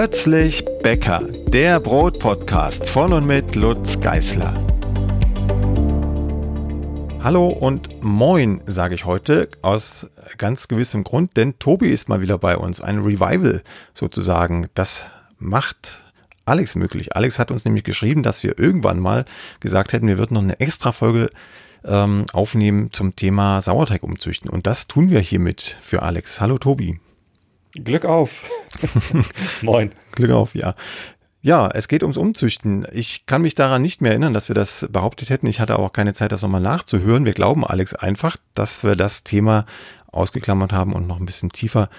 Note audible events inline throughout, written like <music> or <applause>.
Plötzlich Bäcker, der Brotpodcast von und mit Lutz Geißler. Hallo und moin, sage ich heute, aus ganz gewissem Grund, denn Tobi ist mal wieder bei uns. Ein Revival sozusagen. Das macht Alex möglich. Alex hat uns nämlich geschrieben, dass wir irgendwann mal gesagt hätten, wir würden noch eine extra Folge ähm, aufnehmen zum Thema Sauerteig umzüchten. Und das tun wir hiermit für Alex. Hallo Tobi. Glück auf. <laughs> Moin. Glück auf, ja. Ja, es geht ums Umzüchten. Ich kann mich daran nicht mehr erinnern, dass wir das behauptet hätten. Ich hatte aber auch keine Zeit, das nochmal nachzuhören. Wir glauben, Alex, einfach, dass wir das Thema ausgeklammert haben und noch ein bisschen tiefer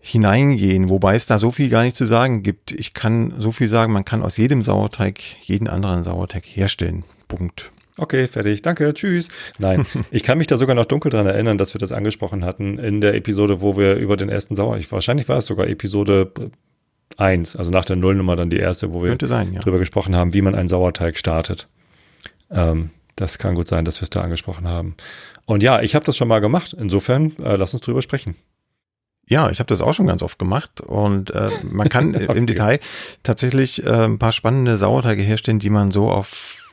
hineingehen, wobei es da so viel gar nicht zu sagen gibt. Ich kann so viel sagen, man kann aus jedem Sauerteig jeden anderen Sauerteig herstellen. Punkt. Okay, fertig. Danke. Tschüss. Nein, <laughs> ich kann mich da sogar noch dunkel dran erinnern, dass wir das angesprochen hatten in der Episode, wo wir über den ersten Sauerteig, wahrscheinlich war es sogar Episode 1, also nach der Nullnummer dann die erste, wo wir sein, ja. drüber gesprochen haben, wie man einen Sauerteig startet. Ähm, das kann gut sein, dass wir es da angesprochen haben. Und ja, ich habe das schon mal gemacht. Insofern, äh, lass uns drüber sprechen. Ja, ich habe das auch schon ganz oft gemacht und äh, man kann <laughs> okay. im Detail tatsächlich äh, ein paar spannende Sauerteige herstellen, die man so auf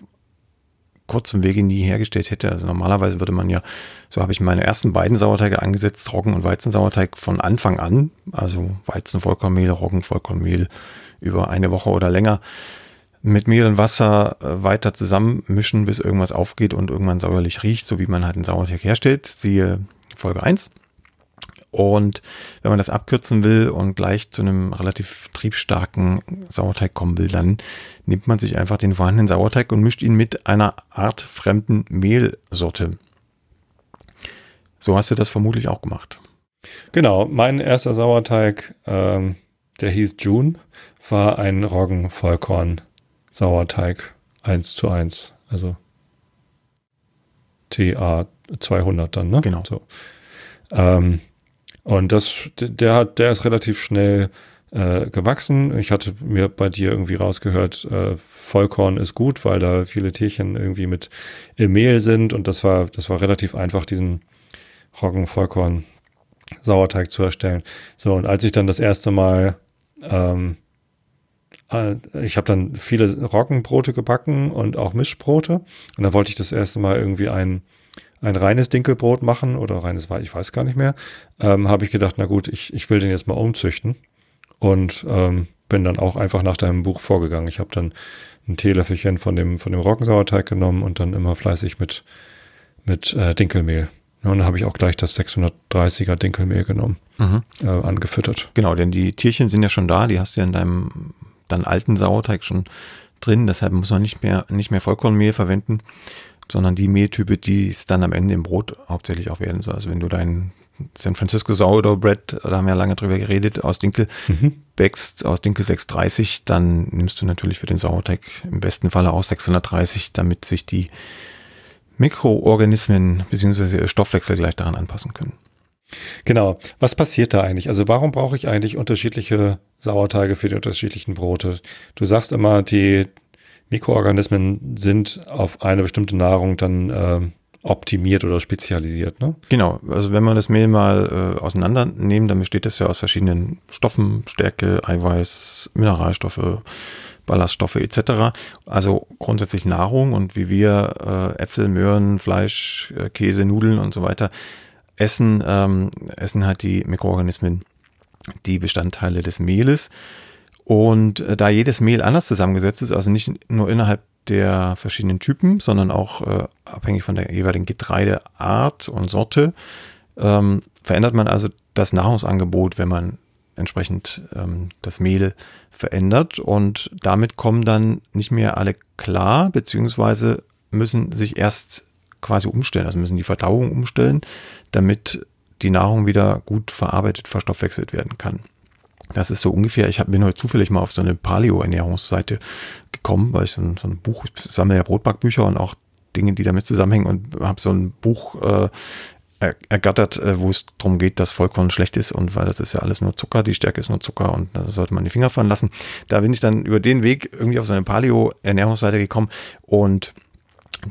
kurzem Wege nie hergestellt hätte. Also normalerweise würde man ja, so habe ich meine ersten beiden Sauerteige angesetzt, Roggen- und Weizensauerteig von Anfang an, also Weizenvollkornmehl, Roggenvollkornmehl über eine Woche oder länger mit Mehl und Wasser äh, weiter zusammenmischen, bis irgendwas aufgeht und irgendwann sauerlich riecht, so wie man halt einen Sauerteig herstellt. Siehe Folge 1. Und wenn man das abkürzen will und gleich zu einem relativ triebstarken Sauerteig kommen will, dann nimmt man sich einfach den vorhandenen Sauerteig und mischt ihn mit einer Art fremden Mehlsorte. So hast du das vermutlich auch gemacht. Genau, mein erster Sauerteig, ähm, der hieß June, war ein Roggen-Vollkorn-Sauerteig 1 zu 1. Also TA 200 dann, ne? Genau. So. Ähm, und das, der hat, der ist relativ schnell äh, gewachsen. Ich hatte mir bei dir irgendwie rausgehört, äh, Vollkorn ist gut, weil da viele Tierchen irgendwie mit im Mehl sind und das war, das war relativ einfach, diesen Roggen Vollkorn Sauerteig zu erstellen. So, und als ich dann das erste Mal ähm, äh, ich habe dann viele Roggenbrote gebacken und auch Mischbrote. Und da wollte ich das erste Mal irgendwie ein ein reines Dinkelbrot machen oder reines, ich weiß gar nicht mehr, ähm, habe ich gedacht, na gut, ich, ich will den jetzt mal umzüchten und ähm, bin dann auch einfach nach deinem Buch vorgegangen. Ich habe dann ein Teelöffelchen von dem, von dem Roggensauerteig genommen und dann immer fleißig mit, mit äh, Dinkelmehl. und dann habe ich auch gleich das 630er Dinkelmehl genommen, mhm. äh, angefüttert. Genau, denn die Tierchen sind ja schon da, die hast du ja in deinem dann alten Sauerteig schon drin, deshalb muss man nicht mehr, nicht mehr Vollkornmehl verwenden sondern die Mehltype, die es dann am Ende im Brot hauptsächlich auch werden soll. Also wenn du dein San Francisco Sourdough Bread, da haben wir ja lange drüber geredet, aus Dinkel mhm. backst, aus Dinkel 630, dann nimmst du natürlich für den Sauerteig im besten Falle auch 630, damit sich die Mikroorganismen bzw. Stoffwechsel gleich daran anpassen können. Genau. Was passiert da eigentlich? Also warum brauche ich eigentlich unterschiedliche Sauerteige für die unterschiedlichen Brote? Du sagst immer, die Mikroorganismen sind auf eine bestimmte Nahrung dann äh, optimiert oder spezialisiert. Ne? Genau, also wenn wir das Mehl mal äh, auseinandernehmen, dann besteht das ja aus verschiedenen Stoffen, Stärke, Eiweiß, Mineralstoffe, Ballaststoffe etc. Also grundsätzlich Nahrung und wie wir äh, Äpfel, Möhren, Fleisch, äh, Käse, Nudeln und so weiter essen, ähm, essen halt die Mikroorganismen die Bestandteile des Mehles. Und äh, da jedes Mehl anders zusammengesetzt ist, also nicht nur innerhalb der verschiedenen Typen, sondern auch äh, abhängig von der jeweiligen Getreideart und Sorte, ähm, verändert man also das Nahrungsangebot, wenn man entsprechend ähm, das Mehl verändert. Und damit kommen dann nicht mehr alle klar, beziehungsweise müssen sich erst quasi umstellen, also müssen die Verdauung umstellen, damit die Nahrung wieder gut verarbeitet, verstoffwechselt werden kann. Das ist so ungefähr, ich bin heute zufällig mal auf so eine Paleo-Ernährungsseite gekommen, weil ich so ein, so ein Buch, ich sammle ja Brotbackbücher und auch Dinge, die damit zusammenhängen und habe so ein Buch äh, ergattert, äh, wo es darum geht, dass Vollkorn schlecht ist und weil das ist ja alles nur Zucker, die Stärke ist nur Zucker und da sollte man die Finger fahren lassen. Da bin ich dann über den Weg irgendwie auf so eine Paleo-Ernährungsseite gekommen und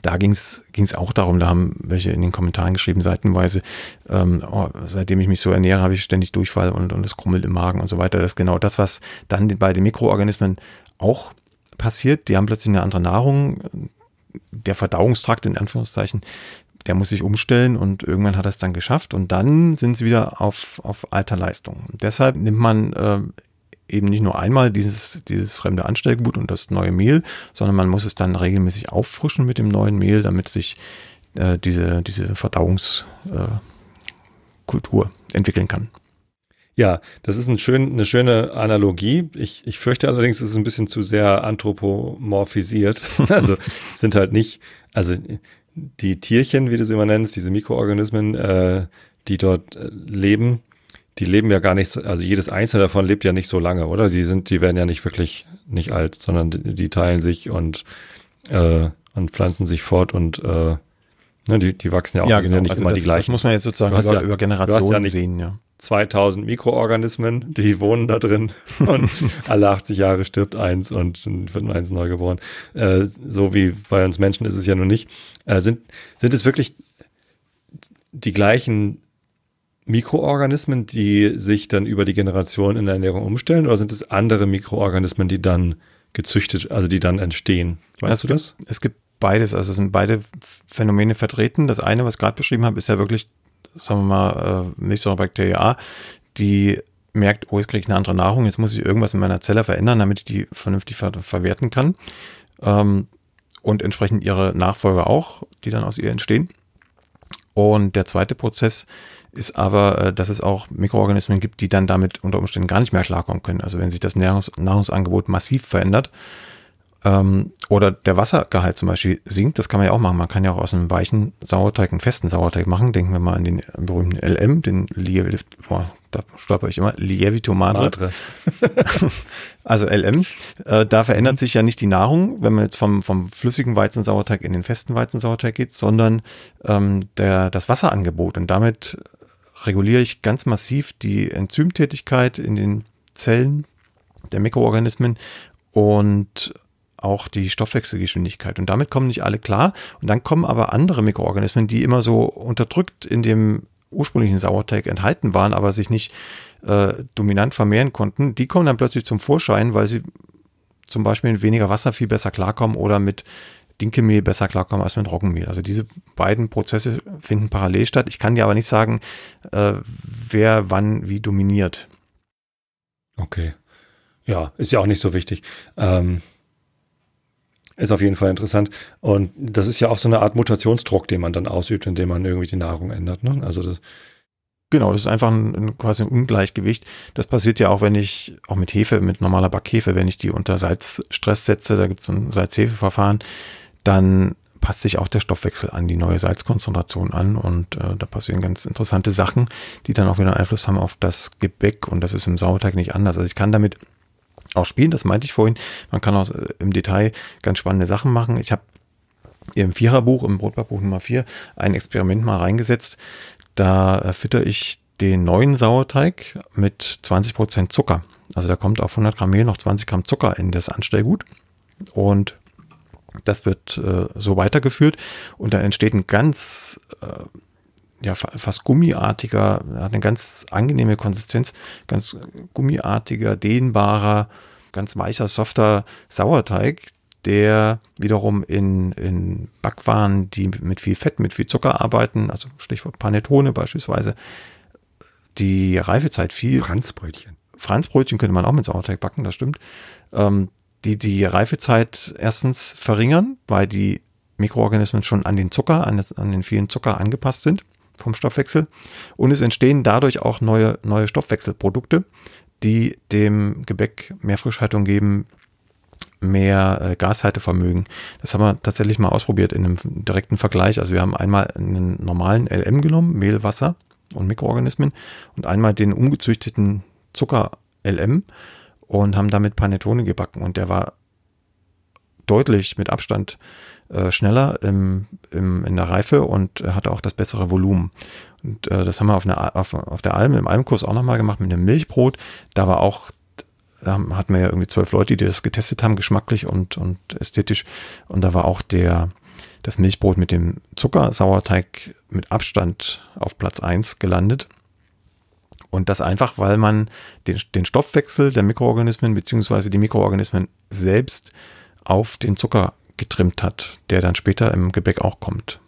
da ging es auch darum, da haben welche in den Kommentaren geschrieben, seitenweise, ähm, oh, seitdem ich mich so ernähre, habe ich ständig Durchfall und, und es krummelt im Magen und so weiter. Das ist genau das, was dann bei den Mikroorganismen auch passiert. Die haben plötzlich eine andere Nahrung. Der Verdauungstrakt in Anführungszeichen, der muss sich umstellen und irgendwann hat er es dann geschafft und dann sind sie wieder auf, auf alter Leistung. deshalb nimmt man äh, eben nicht nur einmal dieses, dieses fremde Anstellgut und das neue Mehl, sondern man muss es dann regelmäßig auffrischen mit dem neuen Mehl, damit sich äh, diese, diese Verdauungskultur äh, entwickeln kann. Ja, das ist ein schön, eine schöne Analogie. Ich, ich fürchte allerdings, es ist ein bisschen zu sehr anthropomorphisiert. <laughs> also sind halt nicht, also die Tierchen, wie du sie immer nennst, diese Mikroorganismen, äh, die dort äh, leben, die leben ja gar nicht so, also jedes einzelne davon lebt ja nicht so lange, oder? Die sind, die werden ja nicht wirklich nicht alt, sondern die, die teilen sich und, äh, und pflanzen sich fort und äh, ne, die, die wachsen ja auch, ja, genau. ja nicht also immer das, die gleichen. Das muss man jetzt sozusagen über, ja, über Generationen ja sehen, ja. 2000 Mikroorganismen, die wohnen da drin <laughs> und alle 80 Jahre stirbt eins und wird eins neu geboren. Äh, so wie bei uns Menschen ist es ja nun nicht. Äh, sind, sind es wirklich die gleichen Mikroorganismen, die sich dann über die Generation in der Ernährung umstellen oder sind es andere Mikroorganismen, die dann gezüchtet, also die dann entstehen? Weißt es du das? Gibt, es gibt beides, also es sind beide Phänomene vertreten. Das eine, was ich gerade beschrieben habe, ist ja wirklich, sagen wir mal, äh, Milchsäurebakterie A, die merkt, oh, jetzt kriege ich eine andere Nahrung, jetzt muss ich irgendwas in meiner Zelle verändern, damit ich die vernünftig ver verwerten kann. Ähm, und entsprechend ihre Nachfolger auch, die dann aus ihr entstehen. Und der zweite Prozess ist aber, äh, dass es auch Mikroorganismen gibt, die dann damit unter Umständen gar nicht mehr klarkommen können. Also wenn sich das Nahrungs Nahrungsangebot massiv verändert ähm, oder der Wassergehalt zum Beispiel sinkt, das kann man ja auch machen. Man kann ja auch aus einem weichen Sauerteig einen festen Sauerteig machen. Denken wir mal an den berühmten LM, den Lievit, boah, da stolper ich immer, Lievito Madre. <laughs> also LM. Äh, da verändert mhm. sich ja nicht die Nahrung, wenn man jetzt vom, vom flüssigen Weizensauerteig in den festen Weizensauerteig geht, sondern ähm, der, das Wasserangebot. Und damit reguliere ich ganz massiv die Enzymtätigkeit in den Zellen der Mikroorganismen und auch die Stoffwechselgeschwindigkeit. Und damit kommen nicht alle klar. Und dann kommen aber andere Mikroorganismen, die immer so unterdrückt in dem ursprünglichen Sauerteig enthalten waren, aber sich nicht äh, dominant vermehren konnten. Die kommen dann plötzlich zum Vorschein, weil sie zum Beispiel mit weniger Wasser viel besser klarkommen oder mit Dinkelmehl besser klarkommen als mit Roggenmehl. Also diese beiden Prozesse finden parallel statt. Ich kann dir aber nicht sagen, äh, wer wann wie dominiert. Okay. Ja, ist ja auch nicht so wichtig. Ähm, ist auf jeden Fall interessant. Und das ist ja auch so eine Art Mutationsdruck, den man dann ausübt, indem man irgendwie die Nahrung ändert. Ne? Also das Genau, das ist einfach ein, ein, quasi ein Ungleichgewicht. Das passiert ja auch, wenn ich, auch mit Hefe, mit normaler Backhefe, wenn ich die unter Salzstress setze, da gibt es so ein Salz-Hefe-Verfahren, dann passt sich auch der Stoffwechsel an die neue Salzkonzentration an und äh, da passieren ganz interessante Sachen, die dann auch wieder Einfluss haben auf das Gebäck und das ist im Sauerteig nicht anders. Also ich kann damit auch spielen, das meinte ich vorhin. Man kann auch äh, im Detail ganz spannende Sachen machen. Ich habe im Viererbuch, im Brotbackbuch Nummer 4, ein Experiment mal reingesetzt. Da äh, fütter ich den neuen Sauerteig mit 20% Zucker. Also da kommt auf 100 Gramm Mehl noch 20 Gramm Zucker in das Anstellgut. Und das wird äh, so weitergeführt und da entsteht ein ganz, äh, ja, fast gummiartiger, hat eine ganz angenehme Konsistenz, ganz gummiartiger, dehnbarer, ganz weicher, softer Sauerteig, der wiederum in, in Backwaren, die mit viel Fett, mit viel Zucker arbeiten, also Stichwort Panettone beispielsweise, die Reifezeit viel. Franzbrötchen. Franzbrötchen könnte man auch mit Sauerteig backen, das stimmt. Ähm, die die Reifezeit erstens verringern, weil die Mikroorganismen schon an den Zucker, an, an den vielen Zucker angepasst sind vom Stoffwechsel. Und es entstehen dadurch auch neue, neue Stoffwechselprodukte, die dem Gebäck mehr Frischhaltung geben, mehr äh, Gashaltevermögen. Das haben wir tatsächlich mal ausprobiert in einem direkten Vergleich. Also wir haben einmal einen normalen LM genommen, Mehl, Wasser und Mikroorganismen und einmal den umgezüchteten Zucker LM und haben damit Panettone gebacken und der war deutlich mit Abstand äh, schneller im, im, in der Reife und hatte auch das bessere Volumen. Und äh, das haben wir auf, eine, auf, auf der Alm, im Almkurs auch nochmal gemacht mit einem Milchbrot. Da war auch, da hatten wir ja irgendwie zwölf Leute, die das getestet haben, geschmacklich und, und ästhetisch. Und da war auch der, das Milchbrot mit dem Zuckersauerteig mit Abstand auf Platz 1 gelandet. Und das einfach, weil man den, den Stoffwechsel der Mikroorganismen beziehungsweise die Mikroorganismen selbst auf den Zucker getrimmt hat, der dann später im Gebäck auch kommt.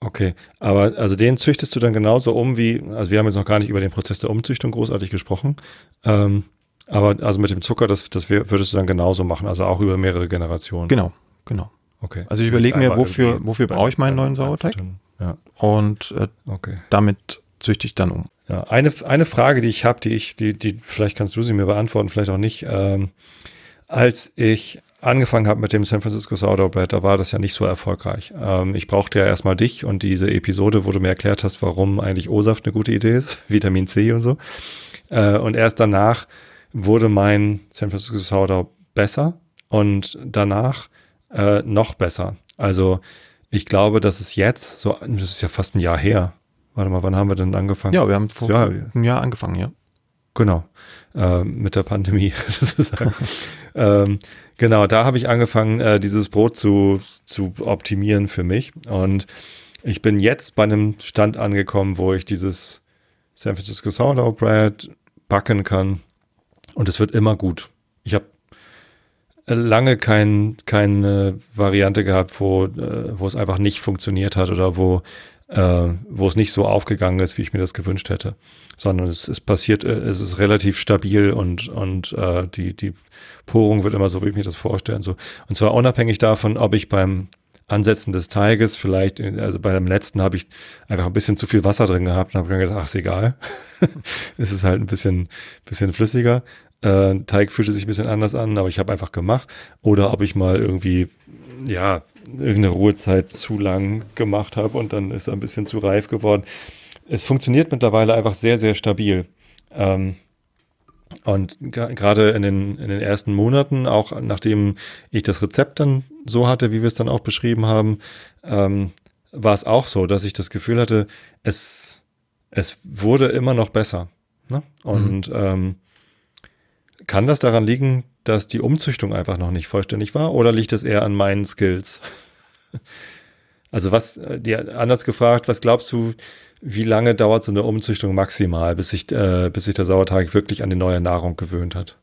Okay, aber also den züchtest du dann genauso um wie, also wir haben jetzt noch gar nicht über den Prozess der Umzüchtung großartig gesprochen, ähm, aber also mit dem Zucker, das, das würdest du dann genauso machen, also auch über mehrere Generationen. Genau, genau. Okay. Also ich überlege mir, wofür, wofür brauche ich meinen neuen Sauerteig? Ja. Und äh, okay. damit züchte ich dann um. Ja, eine, eine Frage, die ich habe, die ich, die, die, vielleicht kannst du sie mir beantworten, vielleicht auch nicht. Ähm, als ich angefangen habe mit dem San Francisco Sourdough Bread, da war das ja nicht so erfolgreich. Ähm, ich brauchte ja erstmal dich und diese Episode, wo du mir erklärt hast, warum eigentlich O-Saft eine gute Idee ist, <laughs> Vitamin C und so. Äh, und erst danach wurde mein San Francisco Sourdough besser und danach äh, noch besser. Also ich glaube, dass es jetzt, so, das ist ja fast ein Jahr her. Warte mal, wann haben wir denn angefangen? Ja, wir haben vor ja, einem Jahr angefangen, ja. Genau, äh, mit der Pandemie <laughs> sozusagen. ähm, genau, da habe ich angefangen, äh, dieses Brot zu, zu optimieren für mich. Und ich bin jetzt bei einem Stand angekommen, wo ich dieses San Francisco Sourdough Bread backen kann. Und es wird immer gut. Ich habe lange kein, keine Variante gehabt, wo, äh, wo es einfach nicht funktioniert hat oder wo, äh, wo es nicht so aufgegangen ist, wie ich mir das gewünscht hätte. Sondern es, es passiert, äh, es ist relativ stabil und, und äh, die, die Porung wird immer so, wie ich mir das vorstelle. So. Und zwar unabhängig davon, ob ich beim Ansetzen des Teiges vielleicht, also bei dem letzten habe ich einfach ein bisschen zu viel Wasser drin gehabt und habe gedacht, ach, ist egal. <laughs> es ist halt ein bisschen, bisschen flüssiger. Äh, Teig fühlte sich ein bisschen anders an, aber ich habe einfach gemacht. Oder ob ich mal irgendwie, ja, irgendeine Ruhezeit zu lang gemacht habe und dann ist er ein bisschen zu reif geworden. Es funktioniert mittlerweile einfach sehr, sehr stabil. Ähm, und gerade in den, in den ersten Monaten, auch nachdem ich das Rezept dann so hatte, wie wir es dann auch beschrieben haben, ähm, war es auch so, dass ich das Gefühl hatte, es, es wurde immer noch besser. Ne? Und mhm. ähm, kann das daran liegen, dass die Umzüchtung einfach noch nicht vollständig war oder liegt es eher an meinen Skills? <laughs> Also was, äh, dir anders gefragt, was glaubst du, wie lange dauert so eine Umzüchtung maximal, bis sich, äh, bis sich der Sauerteig wirklich an die neue Nahrung gewöhnt hat?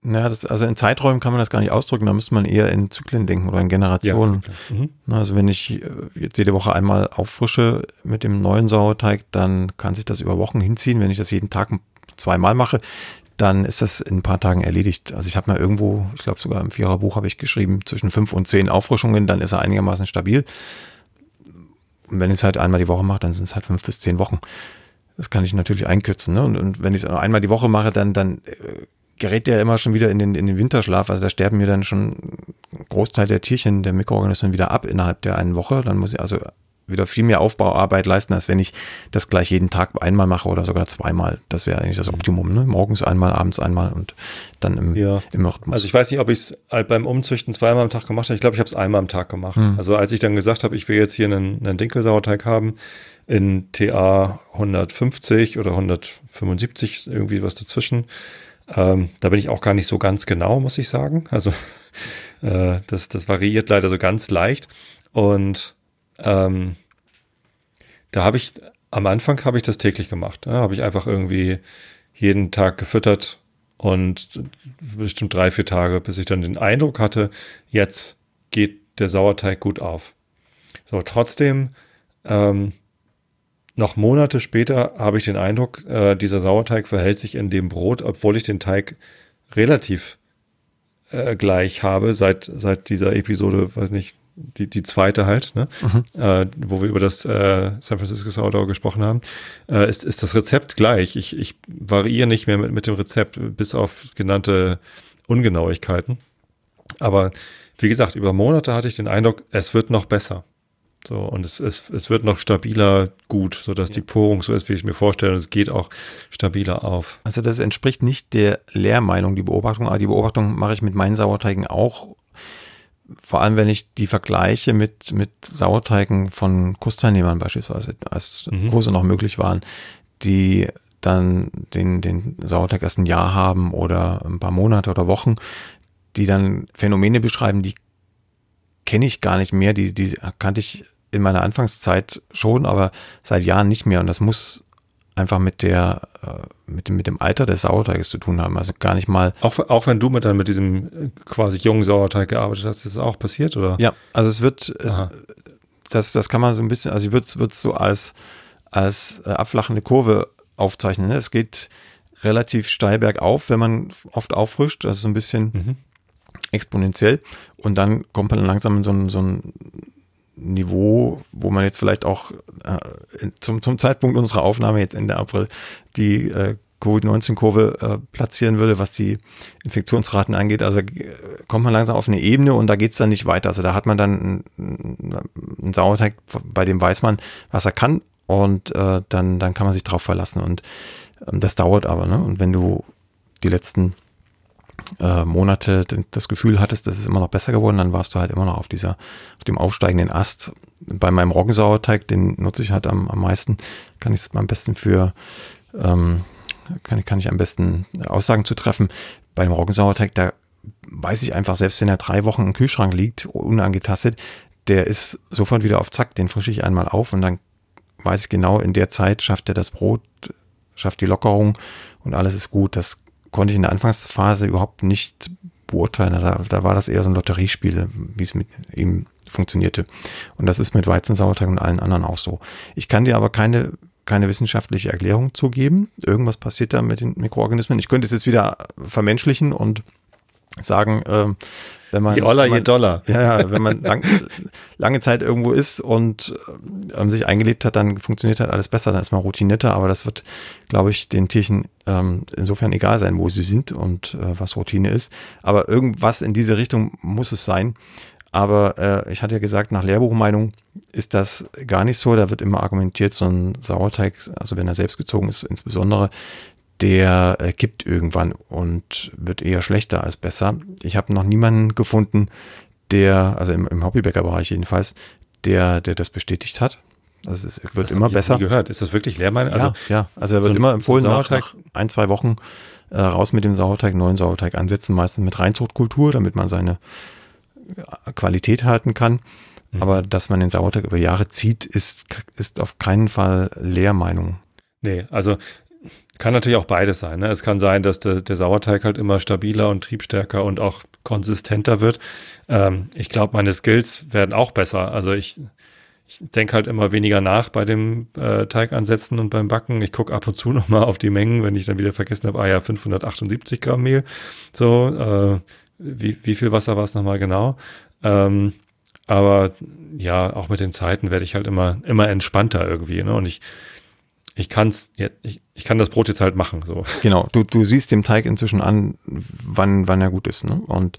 Na, das, also in Zeiträumen kann man das gar nicht ausdrücken, da müsste man eher in Zyklen denken oder in Generationen. Ja, mhm. Also wenn ich äh, jetzt jede Woche einmal auffrische mit dem neuen Sauerteig, dann kann sich das über Wochen hinziehen. Wenn ich das jeden Tag zweimal mache, dann ist das in ein paar Tagen erledigt. Also ich habe mal irgendwo, ich glaube sogar im Viererbuch habe ich geschrieben, zwischen fünf und zehn Auffrischungen, dann ist er einigermaßen stabil. Und wenn ich es halt einmal die Woche mache, dann sind es halt fünf bis zehn Wochen. Das kann ich natürlich einkürzen. Ne? Und, und wenn ich es einmal die Woche mache, dann, dann äh, gerät der immer schon wieder in den, in den Winterschlaf. Also da sterben mir dann schon Großteil der Tierchen, der Mikroorganismen wieder ab innerhalb der einen Woche. Dann muss ich also wieder viel mehr Aufbauarbeit leisten, als wenn ich das gleich jeden Tag einmal mache oder sogar zweimal. Das wäre eigentlich das Optimum. Ne? Morgens einmal, abends einmal und dann im, ja. im Rhythmus. Also ich weiß nicht, ob ich es beim Umzüchten zweimal am Tag gemacht habe. Ich glaube, ich habe es einmal am Tag gemacht. Hm. Also als ich dann gesagt habe, ich will jetzt hier einen, einen Dinkelsauerteig haben in TA 150 oder 175, irgendwie was dazwischen. Ähm, da bin ich auch gar nicht so ganz genau, muss ich sagen. Also <laughs> äh, das, das variiert leider so ganz leicht. Und ähm, da habe ich, am Anfang habe ich das täglich gemacht. Da habe ich einfach irgendwie jeden Tag gefüttert und bestimmt drei, vier Tage, bis ich dann den Eindruck hatte, jetzt geht der Sauerteig gut auf. So, trotzdem, ähm, noch Monate später habe ich den Eindruck, äh, dieser Sauerteig verhält sich in dem Brot, obwohl ich den Teig relativ äh, gleich habe seit, seit dieser Episode, weiß nicht, die, die zweite halt, ne? Mhm. Äh, wo wir über das äh, San Francisco Sourdough gesprochen haben, äh, ist, ist das Rezept gleich. Ich, ich variiere nicht mehr mit, mit dem Rezept, bis auf genannte Ungenauigkeiten. Aber wie gesagt, über Monate hatte ich den Eindruck, es wird noch besser. So, und es, es, es wird noch stabiler gut, sodass ja. die Porung so ist, wie ich mir vorstelle. Und es geht auch stabiler auf. Also das entspricht nicht der Lehrmeinung, die Beobachtung. Aber die Beobachtung mache ich mit meinen Sauerteigen auch vor allem wenn ich die vergleiche mit, mit Sauerteigen von Kursteilnehmern beispielsweise, als mhm. Kurse noch möglich waren, die dann den, den Sauerteig erst ein Jahr haben oder ein paar Monate oder Wochen, die dann Phänomene beschreiben, die kenne ich gar nicht mehr. Die, die kannte ich in meiner Anfangszeit schon, aber seit Jahren nicht mehr. Und das muss einfach mit der, äh, mit dem, mit dem Alter des Sauerteiges zu tun haben. Also gar nicht mal. Auch, auch wenn du mit dann mit diesem äh, quasi jungen Sauerteig gearbeitet hast, ist das auch passiert, oder? Ja, also es wird, es, das, das kann man so ein bisschen, also ich würde es so als, als äh, abflachende Kurve aufzeichnen. Ne? Es geht relativ steil bergauf, wenn man oft auffrischt, also so ein bisschen mhm. exponentiell. Und dann kommt man langsam in so ein, so ein Niveau, wo man jetzt vielleicht auch äh, zum, zum Zeitpunkt unserer Aufnahme jetzt Ende April die äh, Covid-19-Kurve äh, platzieren würde, was die Infektionsraten angeht. Also äh, kommt man langsam auf eine Ebene und da geht es dann nicht weiter. Also da hat man dann einen, einen Sauerteig, bei dem weiß man, was er kann und äh, dann, dann kann man sich drauf verlassen. Und ähm, das dauert aber. Ne? Und wenn du die letzten äh, Monate das Gefühl hattest, das ist immer noch besser geworden, dann warst du halt immer noch auf dieser, auf dem aufsteigenden Ast. Bei meinem Roggensauerteig, den nutze ich halt am, am meisten, kann ich es am besten für, ähm, kann, kann ich am besten Aussagen zu treffen. Beim Roggensauerteig, da weiß ich einfach, selbst wenn er drei Wochen im Kühlschrank liegt, unangetastet, der ist sofort wieder auf Zack, den frische ich einmal auf und dann weiß ich genau, in der Zeit schafft er das Brot, schafft die Lockerung und alles ist gut. Das konnte ich in der Anfangsphase überhaupt nicht beurteilen. Also da war das eher so ein Lotteriespiel, wie es mit ihm funktionierte. Und das ist mit Weizensauerteig und allen anderen auch so. Ich kann dir aber keine, keine wissenschaftliche Erklärung zugeben. Irgendwas passiert da mit den Mikroorganismen. Ich könnte es jetzt wieder vermenschlichen und sagen, äh, wenn man, je Oller, je Dollar. <laughs> Ja, ja, wenn man lang, lange Zeit irgendwo ist und ähm, sich eingelebt hat, dann funktioniert halt alles besser, dann ist man routinierter, aber das wird, glaube ich, den Tierchen ähm, insofern egal sein, wo sie sind und äh, was Routine ist. Aber irgendwas in diese Richtung muss es sein. Aber äh, ich hatte ja gesagt, nach Lehrbuchmeinung ist das gar nicht so. Da wird immer argumentiert, so ein Sauerteig, also wenn er selbst gezogen ist, insbesondere, der äh, kippt irgendwann und wird eher schlechter als besser. Ich habe noch niemanden gefunden, der, also im, im Hobbybäckerbereich jedenfalls, der, der das bestätigt hat. Also es wird das immer besser. Nie gehört. Ist das wirklich Lehrmeinung? Also, ja, ja, also er wird so immer empfohlen, so nach, nach, ein, zwei Wochen äh, raus mit dem Sauerteig, neuen Sauerteig ansetzen, meistens mit Reinzuchtkultur, damit man seine äh, Qualität halten kann. Mhm. Aber dass man den Sauerteig über Jahre zieht, ist, ist auf keinen Fall Lehrmeinung. Nee, also kann natürlich auch beides sein. Ne? Es kann sein, dass der, der, Sauerteig halt immer stabiler und triebstärker und auch konsistenter wird. Ähm, ich glaube, meine Skills werden auch besser. Also ich, ich denke halt immer weniger nach bei dem äh, Teig ansetzen und beim Backen. Ich gucke ab und zu <laughs> nochmal auf die Mengen, wenn ich dann wieder vergessen habe, ah ja, 578 Gramm Mehl. So, äh, wie, wie viel Wasser war es nochmal genau? Ähm, aber ja, auch mit den Zeiten werde ich halt immer, immer entspannter irgendwie. Ne? Und ich, ich kann's, ich, ich kann das Brot jetzt halt machen. So. Genau, du, du siehst dem Teig inzwischen an, wann, wann er gut ist. Ne? Und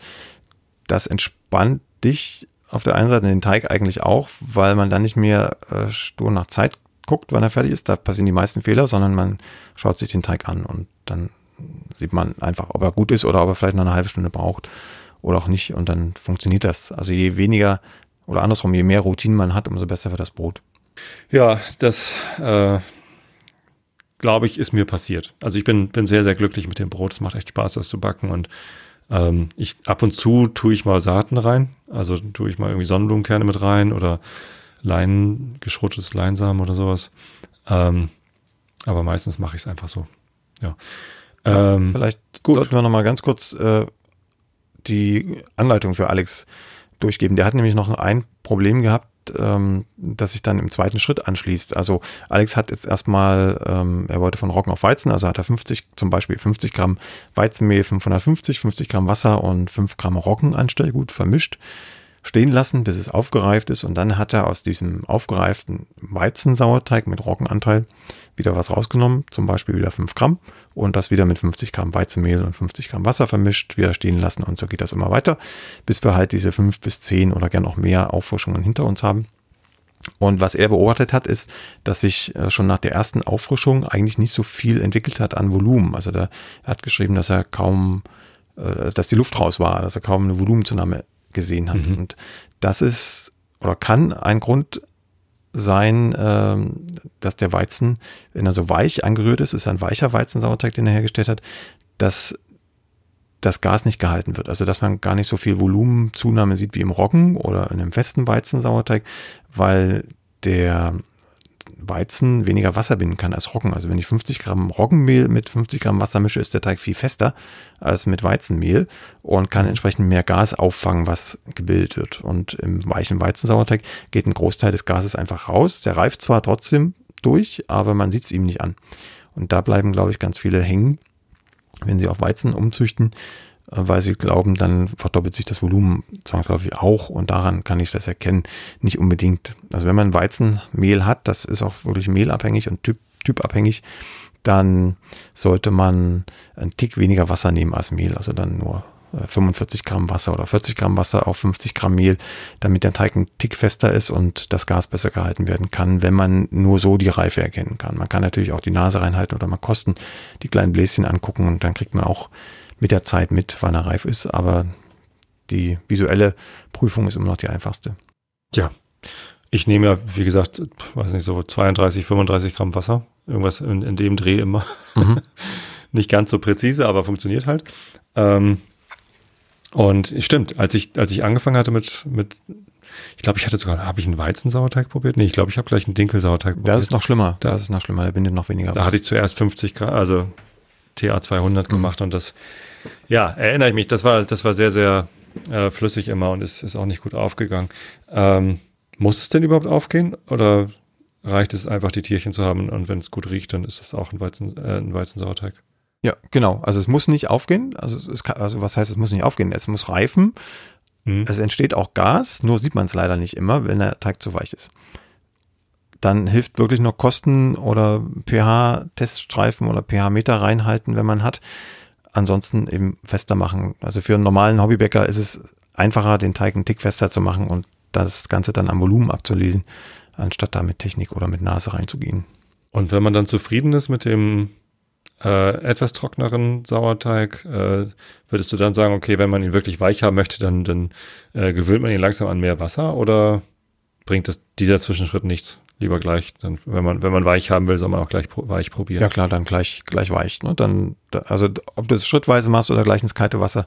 das entspannt dich auf der einen Seite den Teig eigentlich auch, weil man dann nicht mehr äh, stur nach Zeit guckt, wann er fertig ist. Da passieren die meisten Fehler, sondern man schaut sich den Teig an und dann sieht man einfach, ob er gut ist oder ob er vielleicht noch eine halbe Stunde braucht oder auch nicht. Und dann funktioniert das. Also je weniger oder andersrum, je mehr Routine man hat, umso besser wird das Brot. Ja, das äh, glaube ich, ist mir passiert. Also ich bin, bin sehr, sehr glücklich mit dem Brot. Es macht echt Spaß, das zu backen. Und ähm, ich ab und zu tue ich mal Saaten rein. Also tue ich mal irgendwie Sonnenblumenkerne mit rein oder Leinen, geschrottetes Leinsamen oder sowas. Ähm, aber meistens mache ich es einfach so. Ja. Ähm, Vielleicht gut. sollten wir noch mal ganz kurz äh, die Anleitung für Alex durchgeben. Der hat nämlich noch ein Problem gehabt, ähm, das sich dann im zweiten Schritt anschließt. Also Alex hat jetzt erstmal, ähm, er wollte von Roggen auf Weizen, also hat er 50, zum Beispiel 50 Gramm Weizenmehl, 550, 50 Gramm Wasser und 5 Gramm Roggenanstellgut vermischt stehen lassen, bis es aufgereift ist. Und dann hat er aus diesem aufgereiften Weizensauerteig mit Roggenanteil wieder was rausgenommen, zum Beispiel wieder 5 Gramm und das wieder mit 50 Gramm Weizenmehl und 50 Gramm Wasser vermischt, wieder stehen lassen und so geht das immer weiter, bis wir halt diese 5 bis 10 oder gern auch mehr Auffrischungen hinter uns haben. Und was er beobachtet hat, ist, dass sich äh, schon nach der ersten Auffrischung eigentlich nicht so viel entwickelt hat an Volumen. Also der, er hat geschrieben, dass er kaum, äh, dass die Luft raus war, dass er kaum eine Volumenzunahme gesehen hat. Mhm. Und das ist oder kann ein Grund sein, ähm, dass der Weizen, wenn er so weich angerührt ist, ist ein weicher Weizensauerteig, den er hergestellt hat, dass das Gas nicht gehalten wird. Also dass man gar nicht so viel Volumenzunahme sieht wie im Roggen oder in einem festen Weizensauerteig, weil der Weizen weniger Wasser binden kann als Roggen. Also wenn ich 50 Gramm Roggenmehl mit 50 Gramm Wasser mische, ist der Teig viel fester als mit Weizenmehl und kann entsprechend mehr Gas auffangen, was gebildet wird. Und im weichen Weizensauerteig geht ein Großteil des Gases einfach raus. Der reift zwar trotzdem durch, aber man sieht es ihm nicht an. Und da bleiben, glaube ich, ganz viele hängen, wenn sie auf Weizen umzüchten, weil sie glauben, dann verdoppelt sich das Volumen zwangsläufig auch und daran kann ich das erkennen. Nicht unbedingt. Also wenn man Weizenmehl hat, das ist auch wirklich mehlabhängig und typ, typabhängig, dann sollte man einen Tick weniger Wasser nehmen als Mehl, also dann nur 45 äh, Gramm Wasser oder 40 Gramm Wasser auf 50 Gramm Mehl, damit der Teig ein Tick fester ist und das Gas besser gehalten werden kann, wenn man nur so die Reife erkennen kann. Man kann natürlich auch die Nase reinhalten oder mal kosten, die kleinen Bläschen angucken und dann kriegt man auch mit der Zeit mit, wann er reif ist. Aber die visuelle Prüfung ist immer noch die einfachste. Ja, ich nehme ja, wie gesagt, weiß nicht, so 32, 35 Gramm Wasser. Irgendwas in, in dem Dreh immer. Mhm. <laughs> nicht ganz so präzise, aber funktioniert halt. Ähm, und stimmt, als ich, als ich angefangen hatte mit, mit ich glaube, ich hatte sogar, habe ich einen Weizensauerteig probiert? Nee, ich glaube, ich habe gleich einen Dinkelsauerteig probiert. Das ist noch schlimmer. Da, das ist noch schlimmer. Der bindet noch weniger. Da hatte ich zuerst 50 Grad, also TA 200 mhm. gemacht und das, ja, erinnere ich mich, das war, das war sehr, sehr äh, flüssig immer und ist, ist auch nicht gut aufgegangen. Ähm, muss es denn überhaupt aufgehen oder reicht es einfach, die Tierchen zu haben und wenn es gut riecht, dann ist das auch ein, Weizen, äh, ein Weizensauerteig? Ja, genau. Also es muss nicht aufgehen. Also, es kann, also was heißt, es muss nicht aufgehen? Es muss reifen. Mhm. Es entsteht auch Gas, nur sieht man es leider nicht immer, wenn der Teig zu weich ist. Dann hilft wirklich noch Kosten oder pH-Teststreifen oder pH-Meter reinhalten, wenn man hat. Ansonsten eben fester machen. Also für einen normalen Hobbybäcker ist es einfacher, den Teig einen Tick fester zu machen und das Ganze dann am Volumen abzulesen, anstatt da mit Technik oder mit Nase reinzugehen. Und wenn man dann zufrieden ist mit dem äh, etwas trockneren Sauerteig, äh, würdest du dann sagen, okay, wenn man ihn wirklich weich haben möchte, dann, dann äh, gewöhnt man ihn langsam an mehr Wasser oder bringt das, dieser Zwischenschritt nichts? Lieber gleich, dann, wenn man, wenn man weich haben will, soll man auch gleich weich probieren. Ja klar, dann gleich, gleich weich. Ne? Dann, also ob du es schrittweise machst oder gleich ins kalte Wasser,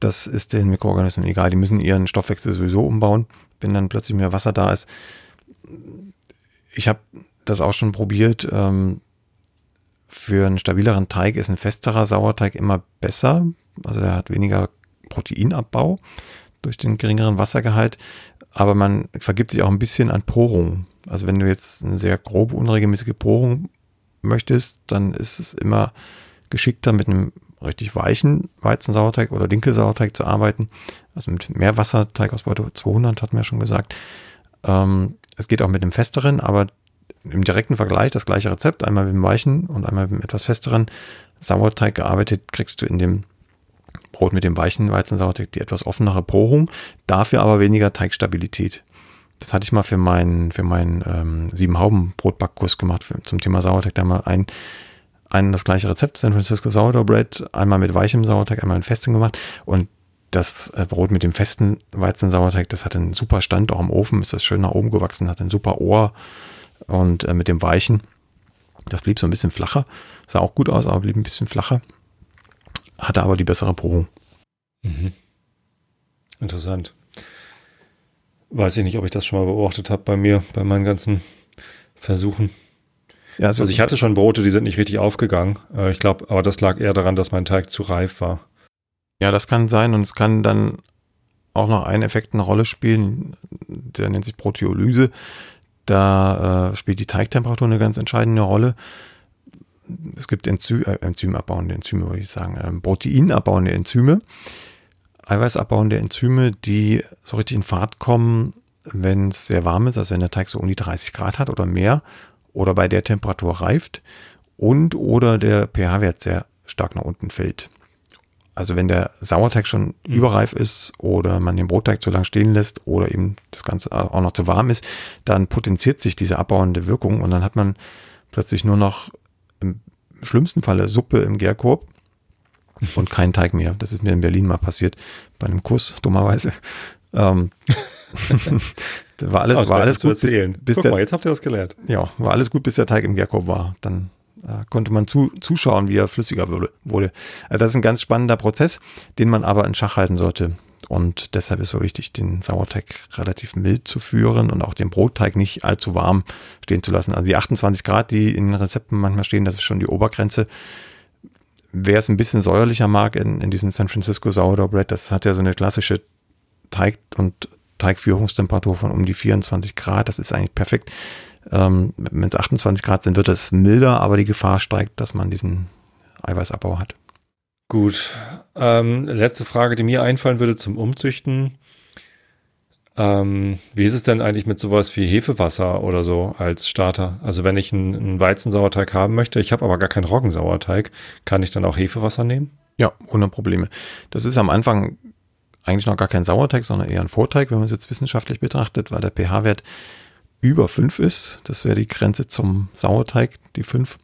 das ist den Mikroorganismen egal. Die müssen ihren Stoffwechsel sowieso umbauen, wenn dann plötzlich mehr Wasser da ist. Ich habe das auch schon probiert. Ähm, für einen stabileren Teig ist ein festerer Sauerteig immer besser. Also der hat weniger Proteinabbau durch den geringeren Wassergehalt, aber man vergibt sich auch ein bisschen an Porung. Also wenn du jetzt eine sehr grobe, unregelmäßige Porung möchtest, dann ist es immer geschickter mit einem richtig weichen Weizensauerteig oder Dinkelsauerteig zu arbeiten. Also mit mehr Wasserteigausbeute 200 hat man ja schon gesagt. Ähm, es geht auch mit einem festeren, aber im direkten Vergleich das gleiche Rezept, einmal mit dem weichen und einmal mit dem etwas festeren Sauerteig gearbeitet, kriegst du in dem Brot mit dem weichen Weizensauerteig die etwas offenere Porung, dafür aber weniger Teigstabilität. Das hatte ich mal für meinen für meinen ähm, sieben Hauben Brotbackkurs gemacht für, zum Thema Sauerteig. Da mal ein ein das gleiche Rezept San Francisco Sourdough Bread einmal mit weichem Sauerteig, einmal mit festem gemacht und das äh, Brot mit dem festen Weizensauerteig, das hat einen super Stand, auch im Ofen ist das schön nach oben gewachsen, hat ein super Ohr, und äh, mit dem Weichen, das blieb so ein bisschen flacher. Sah auch gut aus, aber blieb ein bisschen flacher. Hatte aber die bessere Porung. Mhm. Interessant. Weiß ich nicht, ob ich das schon mal beobachtet habe bei mir, bei meinen ganzen Versuchen. Ja, also, also ich hatte schon Brote, die sind nicht richtig aufgegangen. Äh, ich glaube, aber das lag eher daran, dass mein Teig zu reif war. Ja, das kann sein und es kann dann auch noch ein Effekt eine Rolle spielen, der nennt sich Proteolyse. Da äh, spielt die Teigtemperatur eine ganz entscheidende Rolle. Es gibt Enzy äh, enzymabbauende Enzyme, würde ich sagen, ähm, proteinabbauende Enzyme, eiweißabbauende Enzyme, die so richtig in Fahrt kommen, wenn es sehr warm ist, also wenn der Teig so um die 30 Grad hat oder mehr oder bei der Temperatur reift und oder der pH-Wert sehr stark nach unten fällt. Also wenn der Sauerteig schon mhm. überreif ist oder man den Brotteig zu lang stehen lässt oder eben das Ganze auch noch zu warm ist, dann potenziert sich diese abbauende Wirkung und dann hat man plötzlich nur noch im schlimmsten Falle Suppe im Gärkorb und keinen Teig mehr. Das ist mir in Berlin mal passiert, bei einem Kuss, dummerweise. Ähm, <laughs> war alles, war alles gut. Bis, bis der, mal, jetzt habt ihr was gelernt. Ja, war alles gut, bis der Teig im Gärkorb war. Dann Da konnte man zu, zuschauen, wie er flüssiger wurde. Also das ist ein ganz spannender Prozess, den man aber in Schach halten sollte. Und deshalb ist so wichtig, den Sauerteig relativ mild zu führen und auch den Brotteig nicht allzu warm stehen zu lassen. Also die 28 Grad, die in den Rezepten manchmal stehen, das ist schon die Obergrenze. Wer es ein bisschen säuerlicher mag in, in diesem San Francisco Sourdough Bread, das hat ja so eine klassische Teig- und Teigführungstemperatur von um die 24 Grad. Das ist eigentlich perfekt. Ähm, Wenn es 28 Grad sind, wird es milder, aber die Gefahr steigt, dass man diesen Eiweißabbau hat. Gut. Ähm, letzte Frage, die mir einfallen würde zum Umzüchten. Ähm, wie ist es denn eigentlich mit sowas wie Hefewasser oder so als Starter? Also wenn ich einen, einen Weizensauerteig haben möchte, ich habe aber gar keinen Roggensauerteig, kann ich dann auch Hefewasser nehmen? Ja, ohne Probleme. Das ist am Anfang eigentlich noch gar kein Sauerteig, sondern eher ein Vorteig, wenn man es jetzt wissenschaftlich betrachtet, weil der pH-Wert über 5 ist. Das wäre die Grenze zum Sauerteig, die 5.